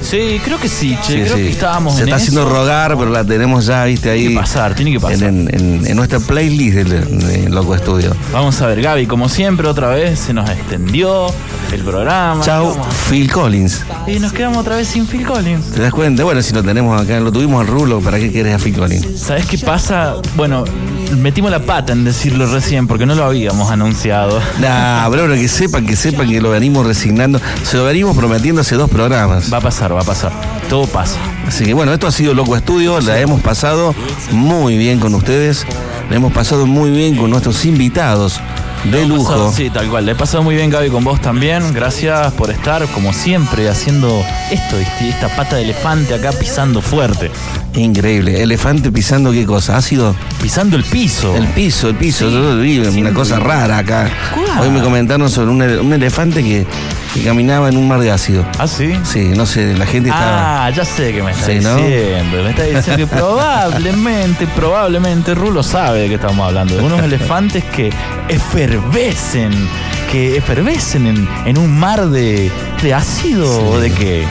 Sí, creo que sí, che. Sí, creo sí. que estábamos Se en está haciendo rogar, pero la tenemos ya, viste, ahí. Tiene que pasar, tiene que pasar. En, en- en nuestra playlist del de Loco Estudio. Vamos a ver, Gaby, como siempre, otra vez se nos extendió el programa. Chau, Vamos. Phil Collins. Y nos quedamos otra vez sin Phil Collins. ¿Te das cuenta? Bueno, si lo tenemos acá, lo tuvimos al rulo, ¿para qué quieres a Phil Collins? ¿Sabes qué pasa? Bueno, metimos la pata en decirlo recién porque no lo habíamos anunciado. Nah, bueno, que sepan, que sepan que lo venimos resignando. Se lo venimos prometiendo hace dos programas. Va a pasar, va a pasar. Todo pasa. Así que bueno, esto ha sido Loco Estudio, la hemos pasado muy bien con ustedes, la hemos pasado muy bien con nuestros invitados de lujo. sí, tal cual. Le he pasado muy bien, Gaby, con vos también. Gracias por estar, como siempre, haciendo esto, este- esta pata de elefante acá pisando fuerte. Increíble. Elefante pisando qué cosa, ácido. Pisando el piso. El piso, el piso. Yo vi una cosa rara acá. ¿Cuál? Hoy me comentaron sobre un elefante que, que caminaba en un mar de ácido. ¿Ah, sí? Sí, no sé, la gente estaba. Ah, ya sé que me está Sí, ¿no? diciendo. Me está diciendo que probablemente, probablemente Rulo sabe de qué estamos hablando. De unos elefantes que efervescen, que efervescen en, en un mar de, de ácido o de qué.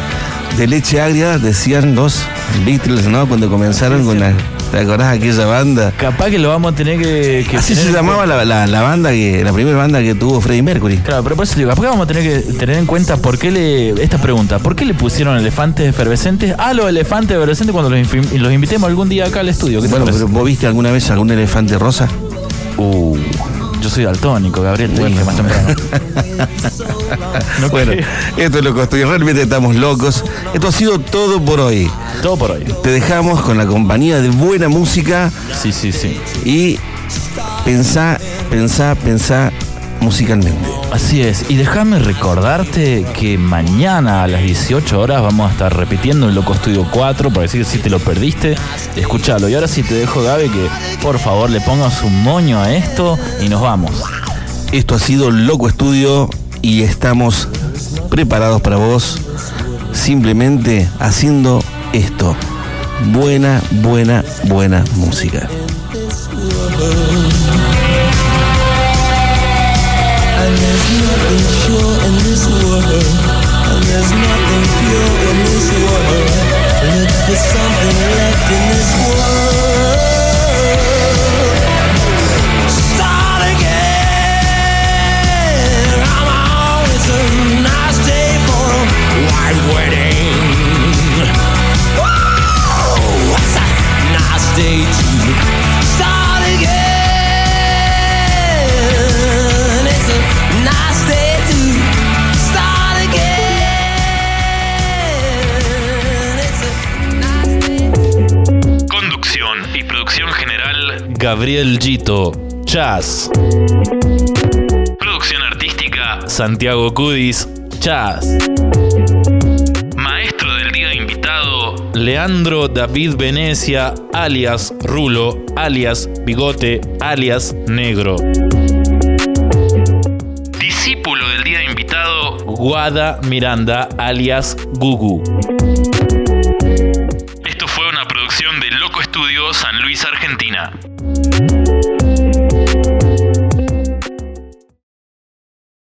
De leche agria, decían los Beatles, ¿no? Cuando comenzaron con la. ¿Te acordás de aquella banda? Capaz que lo vamos a tener que. que Así tener se llamaba la, la- la banda que. la primera banda que tuvo Freddie Mercury. Claro, pero por eso digo, capaz que vamos a tener que tener en cuenta por qué le. Esta pregunta, ¿por qué le pusieron elefantes efervescentes a los elefantes efervescentes cuando los, los invitemos algún día acá al estudio? ¿Qué te Bueno, pero ¿vos viste alguna vez algún elefante rosa? Uh, yo soy daltónico, Gabriel, te dije más temprano. No bueno, esto es lo que estoy. Realmente estamos locos. Esto ha sido todo por hoy. Todo por hoy. Te dejamos con la compañía de buena música Sí, sí, sí. y pensá, pensá, pensá musicalmente. Así es. Y déjame recordarte que mañana a las 18 horas vamos a estar repitiendo el Loco Estudio 4, para decir que si te lo perdiste, escúchalo. Y ahora sí te dejo, Gaby, que por favor le pongas un moño a esto y nos vamos. Esto ha sido Loco Estudio y estamos preparados para vos simplemente haciendo esto. Buena, buena, buena música. Nothing in this world. And there's nothing pure in this world. Look for something left in this world. Gabriel Gito, Chas. Producción artística. Santiago Cudis, Chas. Maestro del día invitado. Leandro David Venecia, alias Rulo, alias Bigote, alias Negro. Discípulo del día invitado. Guada Miranda, alias Gugu.